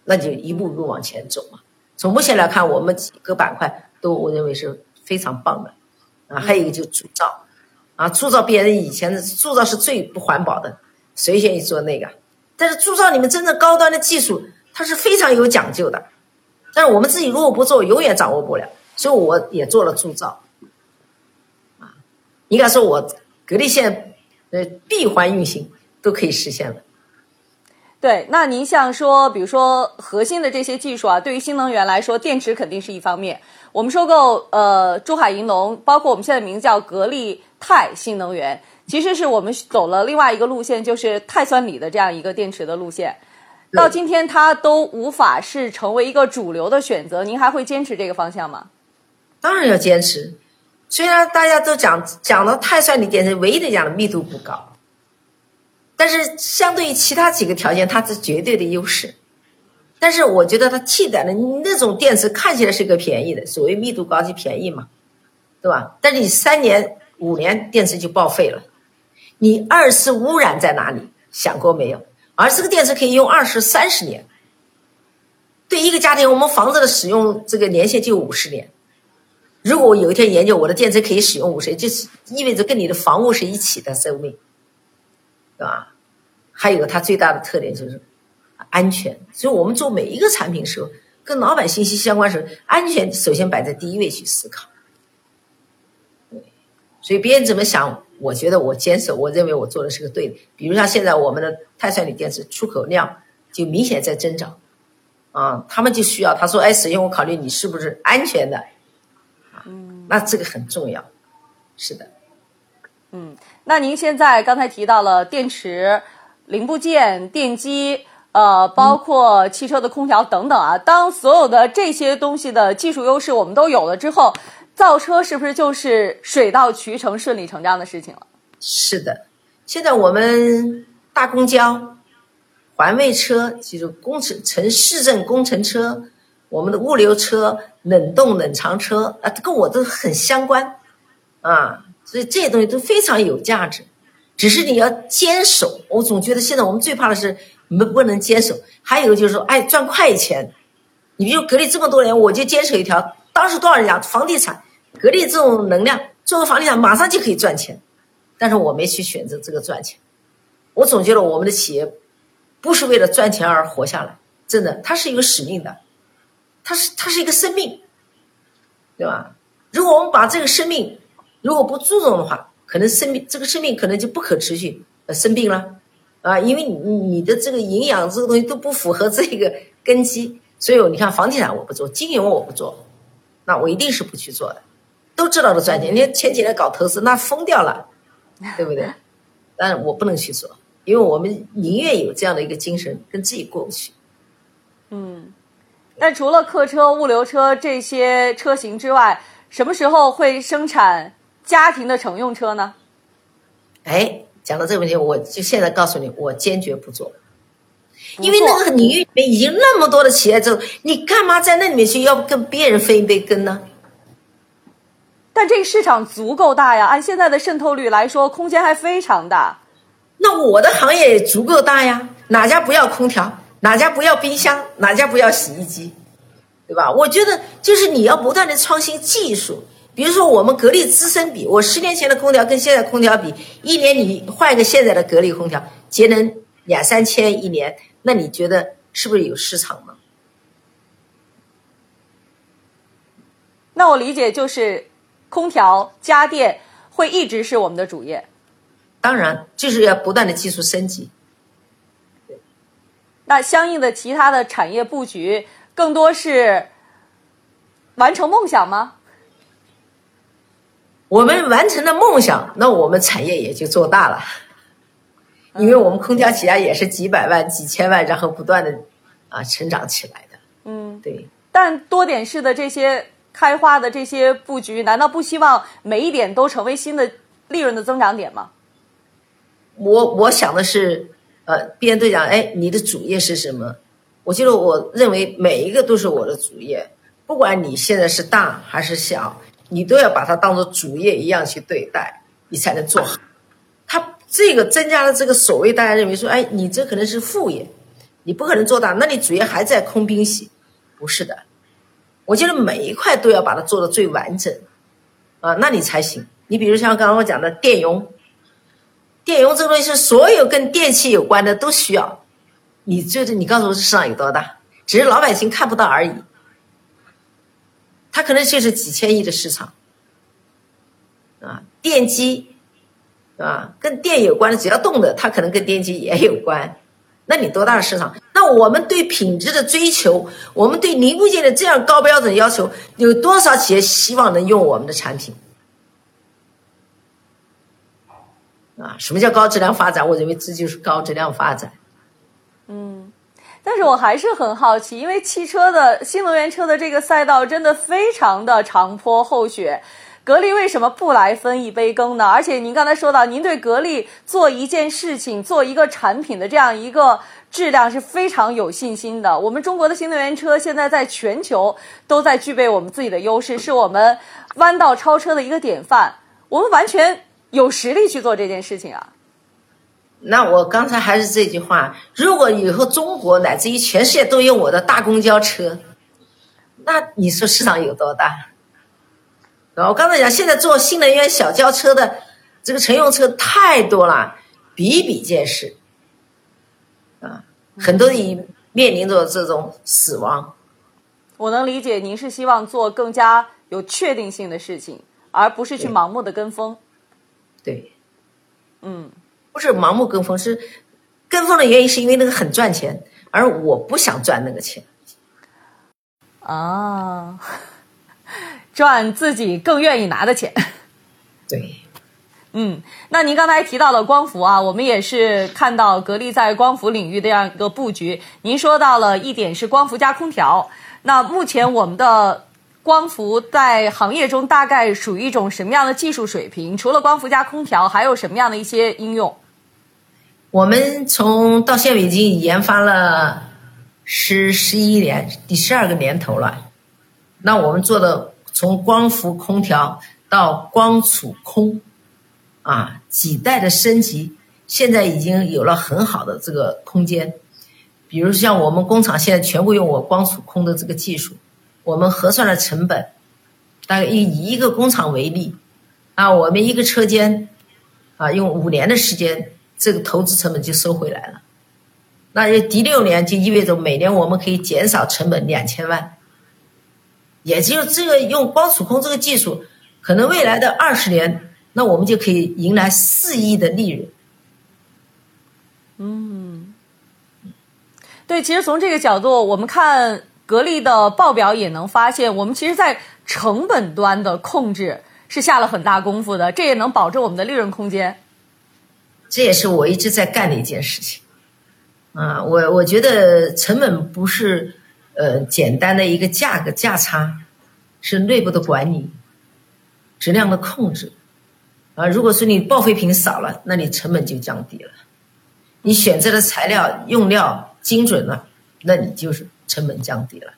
那就一步步往前走嘛。从目前来看，我们几个板块都我认为是非常棒的，啊，还有一个就铸造，啊，铸造别人以前的铸造是最不环保的，谁愿意做那个？但是铸造里面真正高端的技术，它是非常有讲究的。但是我们自己如果不做，永远掌握不了。所以我也做了铸造，啊，应该说我格力线呃闭环运行都可以实现了。对，那您像说，比如说核心的这些技术啊，对于新能源来说，电池肯定是一方面。我们收购呃珠海银隆，包括我们现在名字叫格力钛新能源，其实是我们走了另外一个路线，就是钛酸锂的这样一个电池的路线。到今天，它都无法是成为一个主流的选择。您还会坚持这个方向吗？当然要坚持。虽然大家都讲讲的碳酸锂电池，唯一的讲的密度不高。但是相对于其他几个条件，它是绝对的优势。但是我觉得它替代了那种电池看起来是个便宜的，所谓密度高就便宜嘛，对吧？但是你三年五年电池就报废了，你二次污染在哪里？想过没有？而这个电池可以用二十三十年。对一个家庭，我们房子的使用这个年限就五十年。如果我有一天研究我的电池可以使用五十年，就是意味着跟你的房屋是一起的寿命。对吧？还有它最大的特点就是安全。所以我们做每一个产品时候，跟老百姓息息相关时候，安全首先摆在第一位去思考。所以别人怎么想，我觉得我坚守，我认为我做的是个对的。比如像现在我们的碳酸锂电池出口量就明显在增长，啊，他们就需要他说，哎，首先我考虑你是不是安全的，嗯，那这个很重要，是的。嗯，那您现在刚才提到了电池、零部件、电机，呃，包括汽车的空调等等啊。当所有的这些东西的技术优势我们都有了之后，造车是不是就是水到渠成、顺理成章的事情了？是的，现在我们大公交、环卫车，就是工程城市镇工程车，我们的物流车、冷冻冷藏车啊，跟我都很相关啊。所以这些东西都非常有价值，只是你要坚守。我总觉得现在我们最怕的是你们不能坚守。还有一个就是说，哎，赚快钱。你比如格力这么多年，我就坚守一条。当时多少人讲房地产，格力这种能量做个房地产马上就可以赚钱，但是我没去选择这个赚钱。我总觉得我们的企业不是为了赚钱而活下来，真的，它是一个使命的，它是它是一个生命，对吧？如果我们把这个生命，如果不注重的话，可能生命这个生命可能就不可持续，呃，生病了，啊，因为你你的这个营养这个东西都不符合这个根基，所以你看房地产我不做，金融我不做，那我一定是不去做的。都知道的赚钱，你看前几年搞投资那疯掉了，对不对？但是我不能去做，因为我们宁愿有这样的一个精神，跟自己过不去。嗯，那除了客车、物流车这些车型之外，什么时候会生产家庭的乘用车呢？哎，讲到这个问题，我就现在告诉你，我坚决不做，因为那个领域里面已经那么多的企业之后，你干嘛在那里面去要跟别人分一杯羹呢？但这个市场足够大呀，按现在的渗透率来说，空间还非常大。那我的行业也足够大呀，哪家不要空调？哪家不要冰箱？哪家不要洗衣机？对吧？我觉得就是你要不断的创新技术。比如说我们格力资深比，我十年前的空调跟现在空调比，一年你换一个现在的格力空调，节能两三千一年，那你觉得是不是有市场呢？那我理解就是。空调家电会一直是我们的主业，当然就是要不断的技术升级。那相应的其他的产业布局，更多是完成梦想吗？我们完成了梦想，那我们产业也就做大了，因为我们空调起家也是几百万、几千万，然后不断的啊成长起来的。嗯，对。但多点式的这些。开花的这些布局，难道不希望每一点都成为新的利润的增长点吗？我我想的是，呃，编队长，哎，你的主业是什么？我觉得我认为每一个都是我的主业，不管你现在是大还是小，你都要把它当做主业一样去对待，你才能做好。他这个增加了这个所谓大家认为说，哎，你这可能是副业，你不可能做大，那你主业还在空兵洗，不是的。我觉得每一块都要把它做的最完整，啊，那你才行。你比如像刚刚我讲的电容，电容这个东西是所有跟电器有关的都需要。你就是你告诉我这市场有多大？只是老百姓看不到而已。它可能就是几千亿的市场，啊，电机，啊，跟电有关的只要动的，它可能跟电机也有关。那你多大的市场？那我们对品质的追求，我们对零部件的这样高标准要求，有多少企业希望能用我们的产品？啊，什么叫高质量发展？我认为这就是高质量发展。嗯，但是我还是很好奇，因为汽车的新能源车的这个赛道真的非常的长坡厚雪。格力为什么不来分一杯羹呢？而且您刚才说到，您对格力做一件事情、做一个产品的这样一个质量是非常有信心的。我们中国的新能源车现在在全球都在具备我们自己的优势，是我们弯道超车的一个典范。我们完全有实力去做这件事情啊！那我刚才还是这句话：如果以后中国乃至于全世界都用我的大公交车，那你说市场有多大？我刚才讲，现在做新能源小轿车的这个乘用车太多了，比比皆是，啊，很多人面临着这种死亡。我能理解，您是希望做更加有确定性的事情，而不是去盲目的跟风。对，嗯，不是盲目跟风，是跟风的原因是因为那个很赚钱，而我不想赚那个钱。啊。赚自己更愿意拿的钱，对，嗯，那您刚才提到了光伏啊，我们也是看到格力在光伏领域的这样一个布局。您说到了一点是光伏加空调，那目前我们的光伏在行业中大概属于一种什么样的技术水平？除了光伏加空调，还有什么样的一些应用？我们从到现在已经研发了十十一年，第十二个年头了。那我们做的。从光伏空调到光储空，啊，几代的升级，现在已经有了很好的这个空间。比如像我们工厂现在全部用我光储空的这个技术，我们核算了成本，大概以以一个工厂为例，啊，我们一个车间，啊，用五年的时间，这个投资成本就收回来了。那第六年就意味着每年我们可以减少成本两千万。也就这个用光储空这个技术，可能未来的二十年，那我们就可以迎来四亿的利润。嗯对，其实从这个角度，我们看格力的报表也能发现，我们其实，在成本端的控制是下了很大功夫的，这也能保证我们的利润空间。这也是我一直在干的一件事情。啊，我我觉得成本不是呃简单的一个价格价差，是内部的管理、质量的控制。啊，如果说你报废品少了，那你成本就降低了；你选择的材料用料精准了，那你就是成本降低了。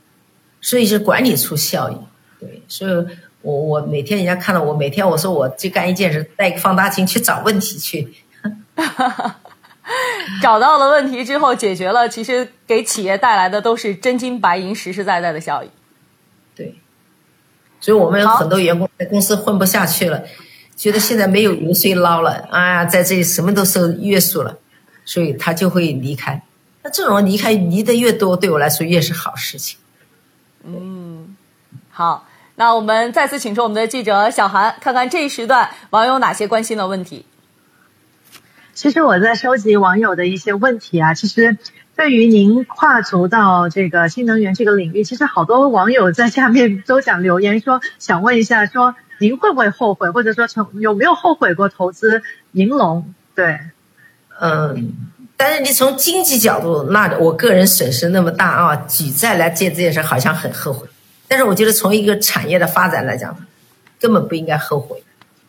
所以是管理出效益。对，所以我我每天人家看到我，每天我说我就干一件事，带个放大镜去找问题去。哈哈哈 找到了问题之后解决了，其实给企业带来的都是真金白银、实实在在的效益。对，所以我们有很多员工在公司混不下去了，觉得现在没有油水捞了啊，在这里什么都受约束了，所以他就会离开。那这种离开离得越多，对我来说越是好事情。嗯好，那我们再次请出我们的记者小韩，看看这一时段网友哪些关心的问题。其实我在收集网友的一些问题啊，其实对于您跨足到这个新能源这个领域，其实好多网友在下面都想留言说，想问一下，说您会不会后悔，或者说从有没有后悔过投资银龙？对，嗯，但是你从经济角度，那我个人损失那么大啊，举债来借这件事好像很后悔。但是我觉得从一个产业的发展来讲，根本不应该后悔。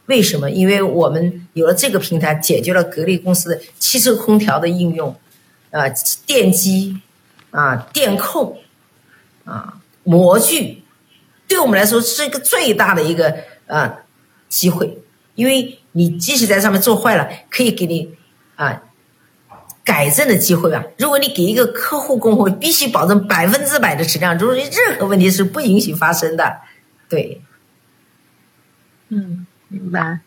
为什么？因为我们有了这个平台，解决了格力公司的汽车空调的应用，啊，电机，啊，电控，啊，模具，对我们来说是一个最大的一个啊机会。因为你即使在上面做坏了，可以给你啊改正的机会啊。如果你给一个客户供货，必须保证百分之百的质量，就是任何问题是不允许发生的。对，嗯。明白。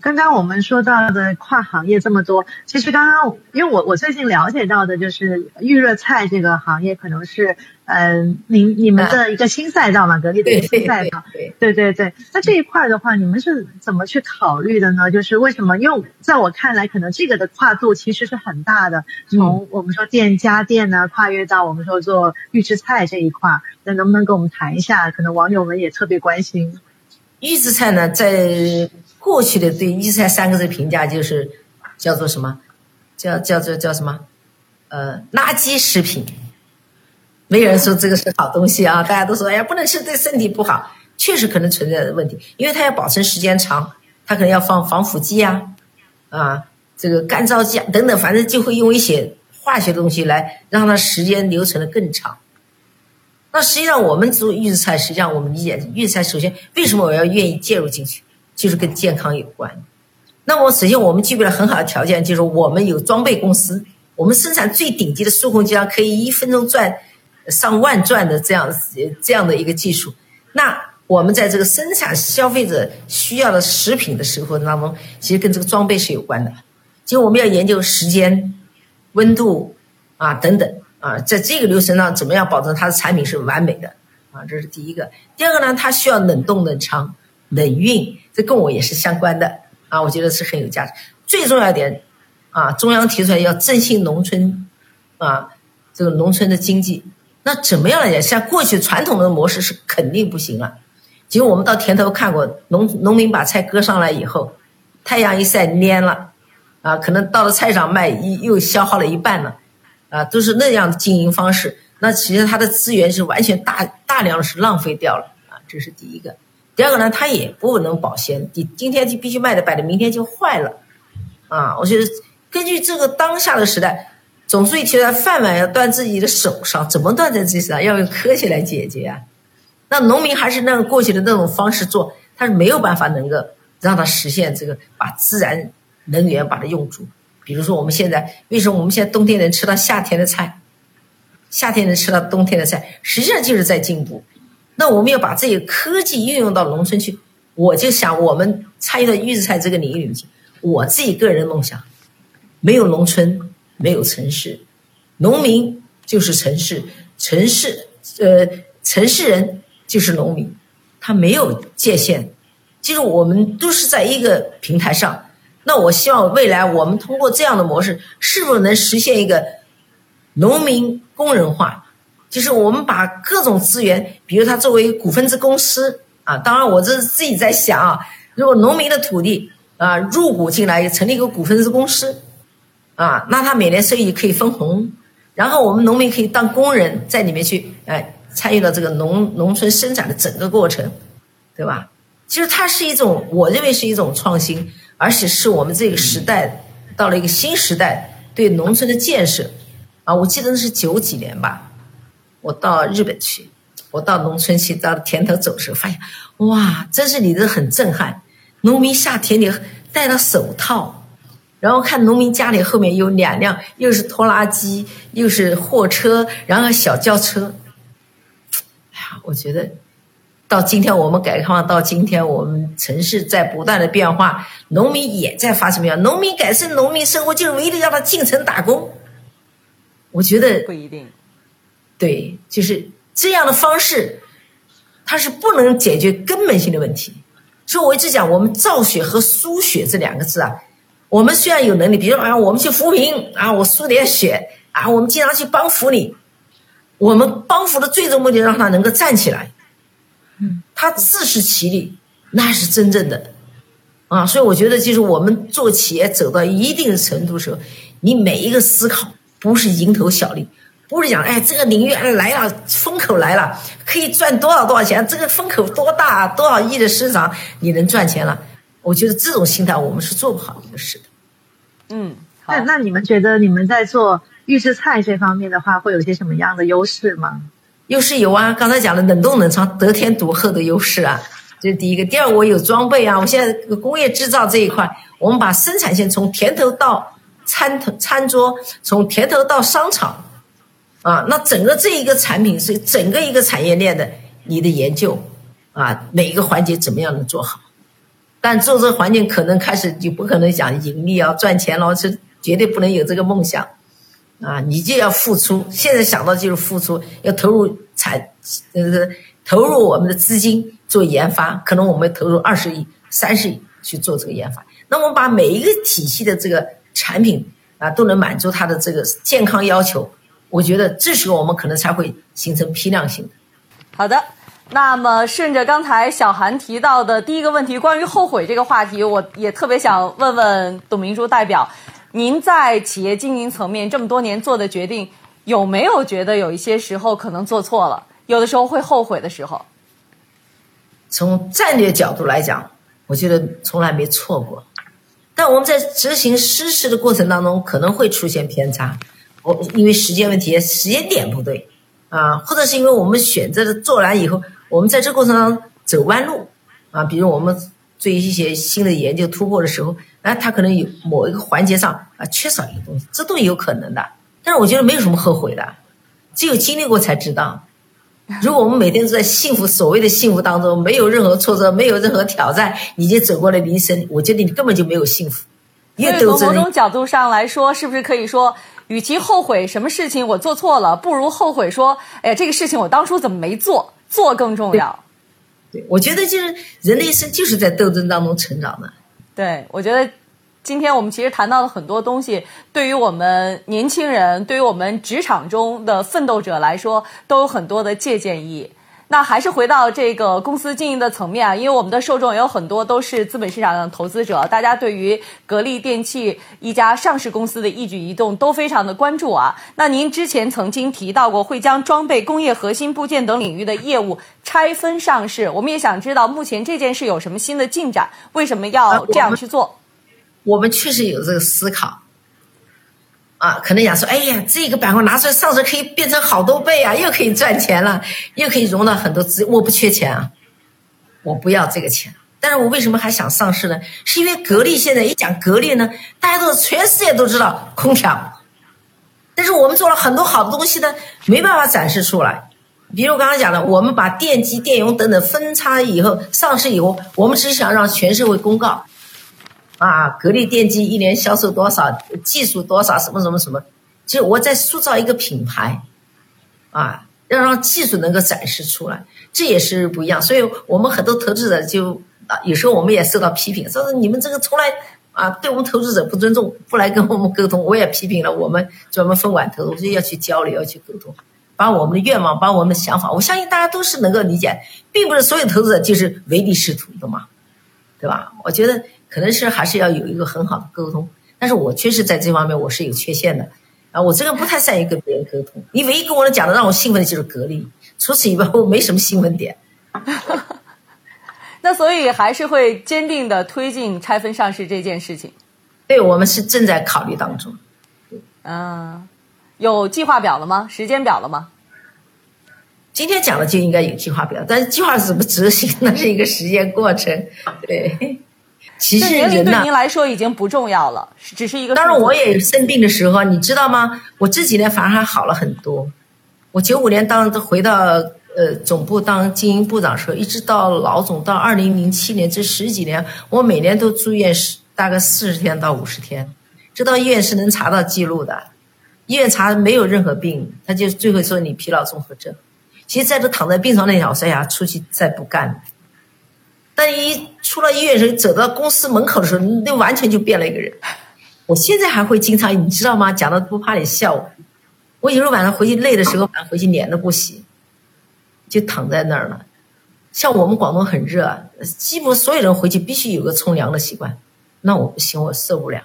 刚刚我们说到的跨行业这么多，其实刚刚因为我我最近了解到的就是预热菜这个行业可能是嗯，你你们的一个新赛道嘛，格力的一个新赛道。对对对。那这一块的话，你们是怎么去考虑的呢？就是为什么？因为在我看来，可能这个的跨度其实是很大的。从我们说电家电呢，跨越到我们说做预制菜这一块，那能不能跟我们谈一下？可能网友们也特别关心。预制菜呢，在过去的对预制菜三个字评价就是叫做什么？叫叫做叫什么？呃，垃圾食品。没有人说这个是好东西啊，大家都说哎呀不能吃，对身体不好。确实可能存在的问题，因为它要保存时间长，它可能要放防腐剂啊，啊，这个干燥剂啊等等，反正就会用一些化学东西来让它时间留存的更长。那实际上，我们做预制菜，实际上我们理解预制菜，首先为什么我要愿意介入进去，就是跟健康有关。那我首先我们具备了很好的条件，就是我们有装备公司，我们生产最顶级的数控机上可以一分钟转上万转的这样这样的一个技术。那我们在这个生产消费者需要的食品的时候当中，其实跟这个装备是有关的。就我们要研究时间、温度啊等等。啊，在这个流程上，怎么样保证它的产品是完美的？啊，这是第一个。第二个呢，它需要冷冻、冷藏、冷运，这跟我也是相关的。啊，我觉得是很有价值。最重要一点，啊，中央提出来要振兴农村，啊，这个农村的经济。那怎么样来讲？像过去传统的模式是肯定不行了。结果我们到田头看过，农农民把菜割上来以后，太阳一晒蔫了，啊，可能到了菜场卖又消耗了一半了。啊，都是那样的经营方式，那其实它的资源是完全大大量是浪费掉了啊，这是第一个。第二个呢，它也不能保鲜，你今天就必须卖的摆的，明天就坏了，啊，我觉得根据这个当下的时代，总书记提出来，饭碗要端自己的手上，怎么端在自己手上？要用科学来解决啊。那农民还是那个过去的那种方式做，他是没有办法能够让他实现这个把自然能源把它用足。比如说，我们现在为什么我们现在冬天能吃到夏天的菜，夏天能吃到冬天的菜，实际上就是在进步。那我们要把这些科技运用到农村去。我就想，我们参与到预制菜这个领域里面去。我自己个人梦想，没有农村，没有城市，农民就是城市，城市呃城市人就是农民，他没有界限，就是我们都是在一个平台上。那我希望未来我们通过这样的模式，是否能实现一个农民工人化？就是我们把各种资源，比如它作为股份制公司啊，当然我这是自己在想啊，如果农民的土地啊入股进来，成立一个股份制公司啊，那他每年收益可以分红，然后我们农民可以当工人在里面去，哎，参与到这个农农村生产的整个过程，对吧？其实它是一种，我认为是一种创新，而且是我们这个时代到了一个新时代对农村的建设啊。我记得那是九几年吧。我到日本去，我到农村去，到田头走的时候，发现哇，真是你的很震撼。农民下田里戴了手套，然后看农民家里后面有两辆，又是拖拉机，又是货车，然后小轿车。哎呀，我觉得到今天我们改革开放到今天，我们城市在不断的变化，农民也在发生变化。农民改善农民生活，就是为了让他进城打工。我觉得不一定。对，就是这样的方式，它是不能解决根本性的问题。所以我一直讲，我们造血和输血这两个字啊，我们虽然有能力，比如说啊，我们去扶贫啊，我输点血啊，我们经常去帮扶你，我们帮扶的最终目的让他能够站起来，嗯，他自食其力，那是真正的啊。所以我觉得，就是我们做企业走到一定的程度时候，你每一个思考不是蝇头小利。不是讲，哎，这个领域来了，风口来了，可以赚多少多少钱？这个风口多大，多少亿的市场，你能赚钱了？我觉得这种心态我们是做不好的事的。嗯，那那你们觉得你们在做预制菜这方面的话，会有些什么样的优势吗？优势有啊，刚才讲的冷冻冷藏得天独厚的优势啊，这是第一个。第二，我有装备啊，我现在工业制造这一块，我们把生产线从田头到餐头餐桌，从田头到商场。啊，那整个这一个产品是整个一个产业链的你的研究，啊，每一个环节怎么样能做好？但做这个环境可能开始就不可能讲盈利啊，赚钱了，是绝对不能有这个梦想，啊，你就要付出。现在想到就是付出，要投入产，呃，投入我们的资金做研发，可能我们投入二十亿、三十亿去做这个研发。那我们把每一个体系的这个产品啊，都能满足它的这个健康要求。我觉得这时候我们可能才会形成批量性的。好的，那么顺着刚才小韩提到的第一个问题，关于后悔这个话题，我也特别想问问董明珠代表，您在企业经营层面这么多年做的决定，有没有觉得有一些时候可能做错了，有的时候会后悔的时候？从战略角度来讲，我觉得从来没错过，但我们在执行实施的过程当中，可能会出现偏差。我因为时间问题，时间点不对，啊，或者是因为我们选择的做完以后，我们在这过程当中走弯路，啊，比如我们做一些新的研究突破的时候，哎，他可能有某一个环节上啊缺少一个东西，这都有可能的。但是我觉得没有什么后悔的，只有经历过才知道。如果我们每天都在幸福所谓的幸福当中，没有任何挫折，没有任何挑战，你就走过了人生，我觉得你根本就没有幸福。从某种角度上来说，是不是可以说？与其后悔什么事情我做错了，不如后悔说，哎呀，这个事情我当初怎么没做？做更重要。对，我觉得就是人的一生就是在斗争当中成长的。对，我觉得今天我们其实谈到了很多东西，对于我们年轻人，对于我们职场中的奋斗者来说，都有很多的借鉴意义。那还是回到这个公司经营的层面啊，因为我们的受众也有很多都是资本市场的投资者，大家对于格力电器一家上市公司的一举一动都非常的关注啊。那您之前曾经提到过会将装备、工业核心部件等领域的业务拆分上市，我们也想知道目前这件事有什么新的进展？为什么要这样去做？我们确实有这个思考。啊，可能想说，哎呀，这个板块拿出来上市可以变成好多倍啊，又可以赚钱了，又可以融到很多资，我不缺钱啊，我不要这个钱。但是我为什么还想上市呢？是因为格力现在一讲格力呢，大家都全世界都知道空调，但是我们做了很多好的东西呢，没办法展示出来。比如我刚刚讲的，我们把电机、电容等等分拆以后上市以后，我们只想让全社会公告。啊，格力电机一年销售多少，技术多少，什么什么什么，就我在塑造一个品牌，啊，要让技术能够展示出来，这也是不一样。所以我们很多投资者就啊，有时候我们也受到批评，说是你们这个从来啊，对我们投资者不尊重，不来跟我们沟通，我也批评了。我们专门分管投资，我说要去交流，要去沟通，把我们的愿望，把我们的想法，我相信大家都是能够理解，并不是所有投资者就是唯利是图的嘛，对吧？我觉得可能是还是要有一个很好的沟通，但是我确实在这方面我是有缺陷的啊，我这个不太善于跟别人沟通。你唯一跟我讲的让我兴奋的就是格力，除此以外我没什么兴奋点。那所以还是会坚定的推进拆分上市这件事情。对，我们是正在考虑当中。嗯，有计划表了吗？时间表了吗？今天讲的就应该有计划表，但是计划是怎么执行，那是一个时间过程。对，其实年龄人呐、对您来说已经不重要了，只是一个。当然，我也生病的时候，你知道吗？我这几年反而还好了很多。我九五年当回到呃总部当经营部长的时候，一直到老总到二零零七年这十几年，我每年都住院十大概四十天到五十天，这到医院是能查到记录的。医院查没有任何病，他就最后说你疲劳综合症。其实在这躺在病床那想，我说哎呀，出去再不干了。但一出了医院时候，走到公司门口的时候，那完全就变了一个人。我现在还会经常，你知道吗？讲的不怕你笑我。有时候晚上回去累的时候，晚上回去脸都不洗，就躺在那儿了。像我们广东很热，基本所有人回去必须有个冲凉的习惯。那我不行，我受不了，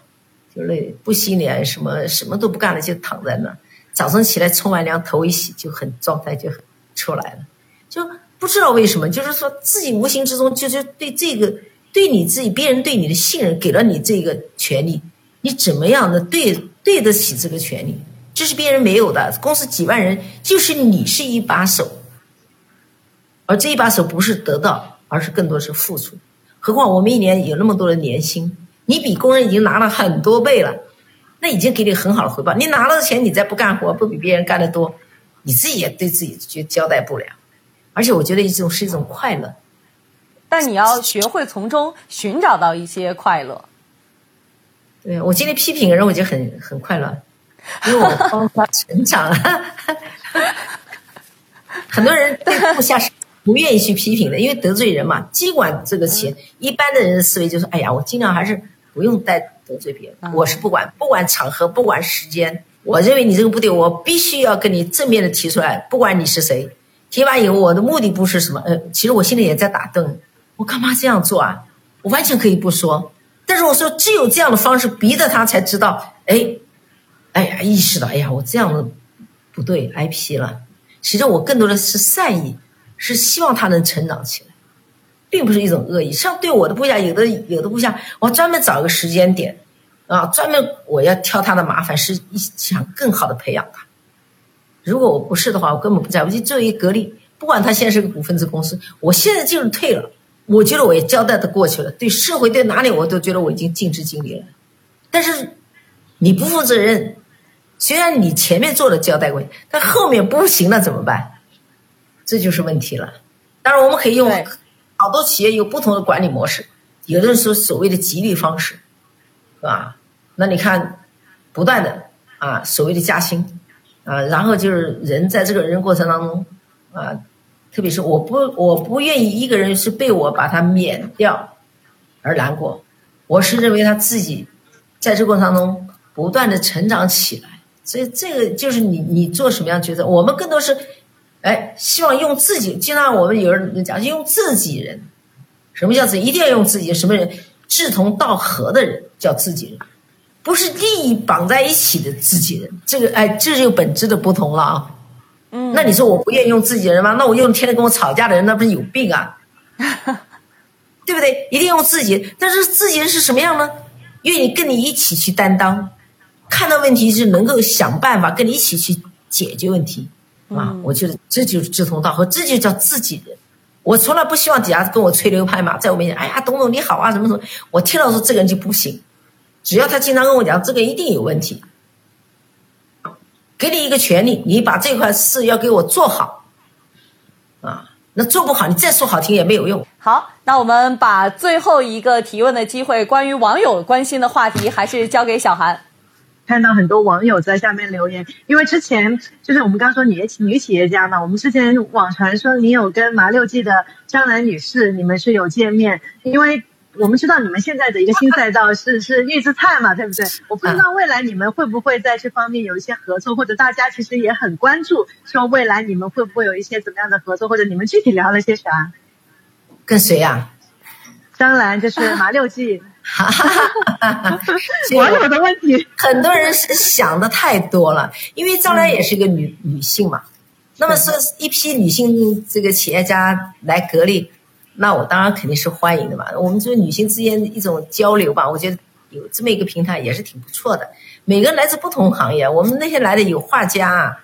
就累，不洗脸，什么什么都不干了，就躺在那儿。早上起来冲完凉，头一洗就很状态就很出来了，不知道为什么，就是说自己无形之中就是对这个对你自己，别人对你的信任给了你这个权利，你怎么样的对对得起这个权利？这是别人没有的。公司几万人，就是你是一把手，而这一把手不是得到，而是更多是付出。何况我们一年有那么多的年薪，你比工人已经拿了很多倍了，那已经给你很好的回报。你拿了钱，你再不干活，不比别人干得多，你自己也对自己就交代不了。而且我觉得一种是一种快乐。但你要学会从中寻找到一些快乐。对我今天批评人，我就很很快乐，因为我帮他成长。很多人对部下是不愿意去批评的，因为得罪人嘛。尽管这个钱，一般的人的思维就是：哎呀，我尽量还是不用带得罪别人。我是不管，不管场合，不管时间，我认为你这个不对，我必须要跟你正面的提出来，不管你是谁。提完以后，我的目的不是什么，呃，其实我心里也在打盹，我干嘛这样做啊？我完全可以不说，但是我说只有这样的方式，逼得他才知道，哎，哎呀，意识到，哎呀，我这样的不对，挨批了。其实我更多的是善意，是希望他能成长起来，并不是一种恶意。像对我的部下，有的有的部下，我专门找一个时间点，啊，专门我要挑他的麻烦，是想更好的培养他。如果我不是的话，我根本不在乎。就作为格力，不管他现在是个股份制公司，我现在就是退了，我觉得我也交代的过去了，对社会对哪里我都觉得我已经尽职尽力了。但是你不负责任，虽然你前面做了交代过，但后面不行了怎么办？这就是问题了。当然，我们可以用好多企业有不同的管理模式，有的人说所谓的激励方式，是吧？那你看，不断的啊，所谓的加薪。啊，然后就是人在这个人过程当中，啊，特别是我不我不愿意一个人是被我把他免掉而难过，我是认为他自己在这过程当中不断的成长起来，所以这个就是你你做什么样的角色，我们更多是，哎，希望用自己，经常我们有人讲用自己人，什么叫自己？一定要用自己什么人？志同道合的人叫自己人。不是利益绑在一起的自己人，这个哎，这就本质的不同了啊。嗯，那你说我不愿意用自己人吗？那我用天天跟我吵架的人，那不是有病啊？对不对？一定用自己，但是自己人是什么样呢？愿意跟你一起去担当，看到问题是能够想办法跟你一起去解决问题啊。我觉得这就是志同道合，这就叫自己人。我从来不希望底下跟我吹牛拍马，在我面前，哎呀，董总你好啊，什么什么，我听到说这个人就不行。只要他经常跟我讲这个一定有问题，给你一个权利，你把这块事要给我做好，啊，那做不好你再说好听也没有用。好，那我们把最后一个提问的机会，关于网友关心的话题，还是交给小韩。看到很多网友在下面留言，因为之前就是我们刚说女女企业家嘛，我们之前网传说你有跟麻六记的张兰女士，你们是有见面，因为我们知道你们现在的一个新赛道是 是预制菜嘛，对不对？我不知道未来你们会不会在这方面有一些合作，或者大家其实也很关注，说未来你们会不会有一些怎么样的合作，或者你们具体聊了些啥？跟谁呀、当然就是马六记哈哈哈哈网友的问题。很多人是想的太多了，因为张兰也是一个女、女性嘛，那么说一批女性这个企业家来格力，那我当然肯定是欢迎的嘛。我们作为女性之间一种交流吧，我觉得有这么一个平台也是挺不错的。每个人来自不同行业，我们那些来的有画家，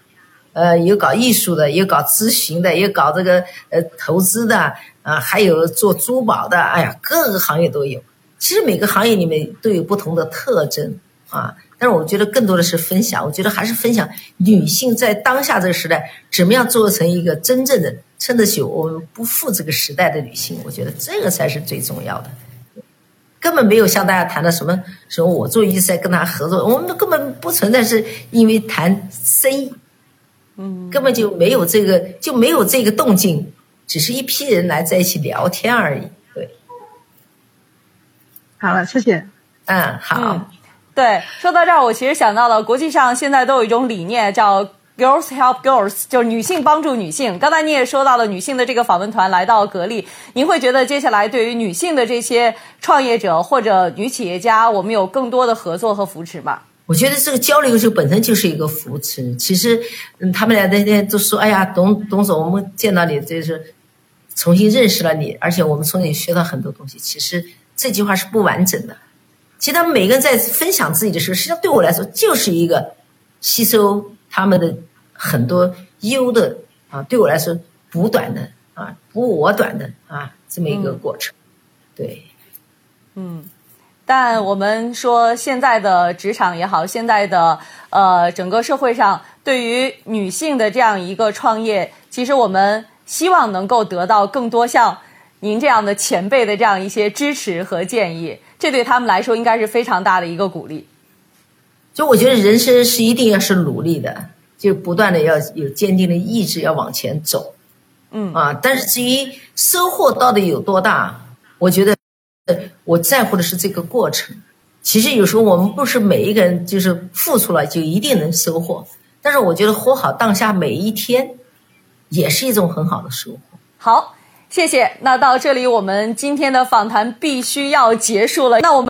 呃，有搞艺术的，有搞咨询的，有搞这个呃投资的啊，还有做珠宝的，哎呀，各个行业都有。其实每个行业里面都有不同的特征啊，但是我觉得更多的是分享。我觉得还是分享女性在当下这个时代怎么样做成一个真正的撑得起我们不负这个时代的女性。我觉得这个才是最重要的。根本没有像大家谈的什么什么，我做预赛跟他合作，我们根本不存在是因为谈生意，嗯，根本就没有这个就没有这个动静，只是一批人来在一起聊天而已。对，好了，谢谢。嗯，好。嗯对，说到这儿，我其实想到了，国际上现在都有一种理念叫 “girls help girls”，就是女性帮助女性。刚才你也说到了女性的这个访问团来到格力，您会觉得接下来对于女性的这些创业者或者女企业家，我们有更多的合作和扶持吗？我觉得这个交流就本身就是一个扶持。其实，嗯，他们俩那天都说：“哎呀，董董总，我们见到你，就是重新认识了你，而且我们从你学到很多东西。”其实这句话是不完整的。其实他们每个人在分享自己的时候，实际上对我来说就是一个吸收他们的很多优的啊，对我来说补短的啊，补我短的啊，这么一个过程。对，嗯但我们说现在的职场也好，现在的呃整个社会上，对于女性的这样一个创业，其实我们希望能够得到更多像您这样的前辈的这样一些支持和建议，这对他们来说应该是非常大的一个鼓励。就我觉得人生是一定要是努力的，就不断的要有坚定的意志要往前走，嗯啊，但是至于收获到底有多大，我觉得呃我在乎的是这个过程。其实有时候我们不是每一个人就是付出了就一定能收获，但是我觉得活好当下每一天，也是一种很好的收获。好，谢谢。那到这里，我们今天的访谈必须要结束了。那我们。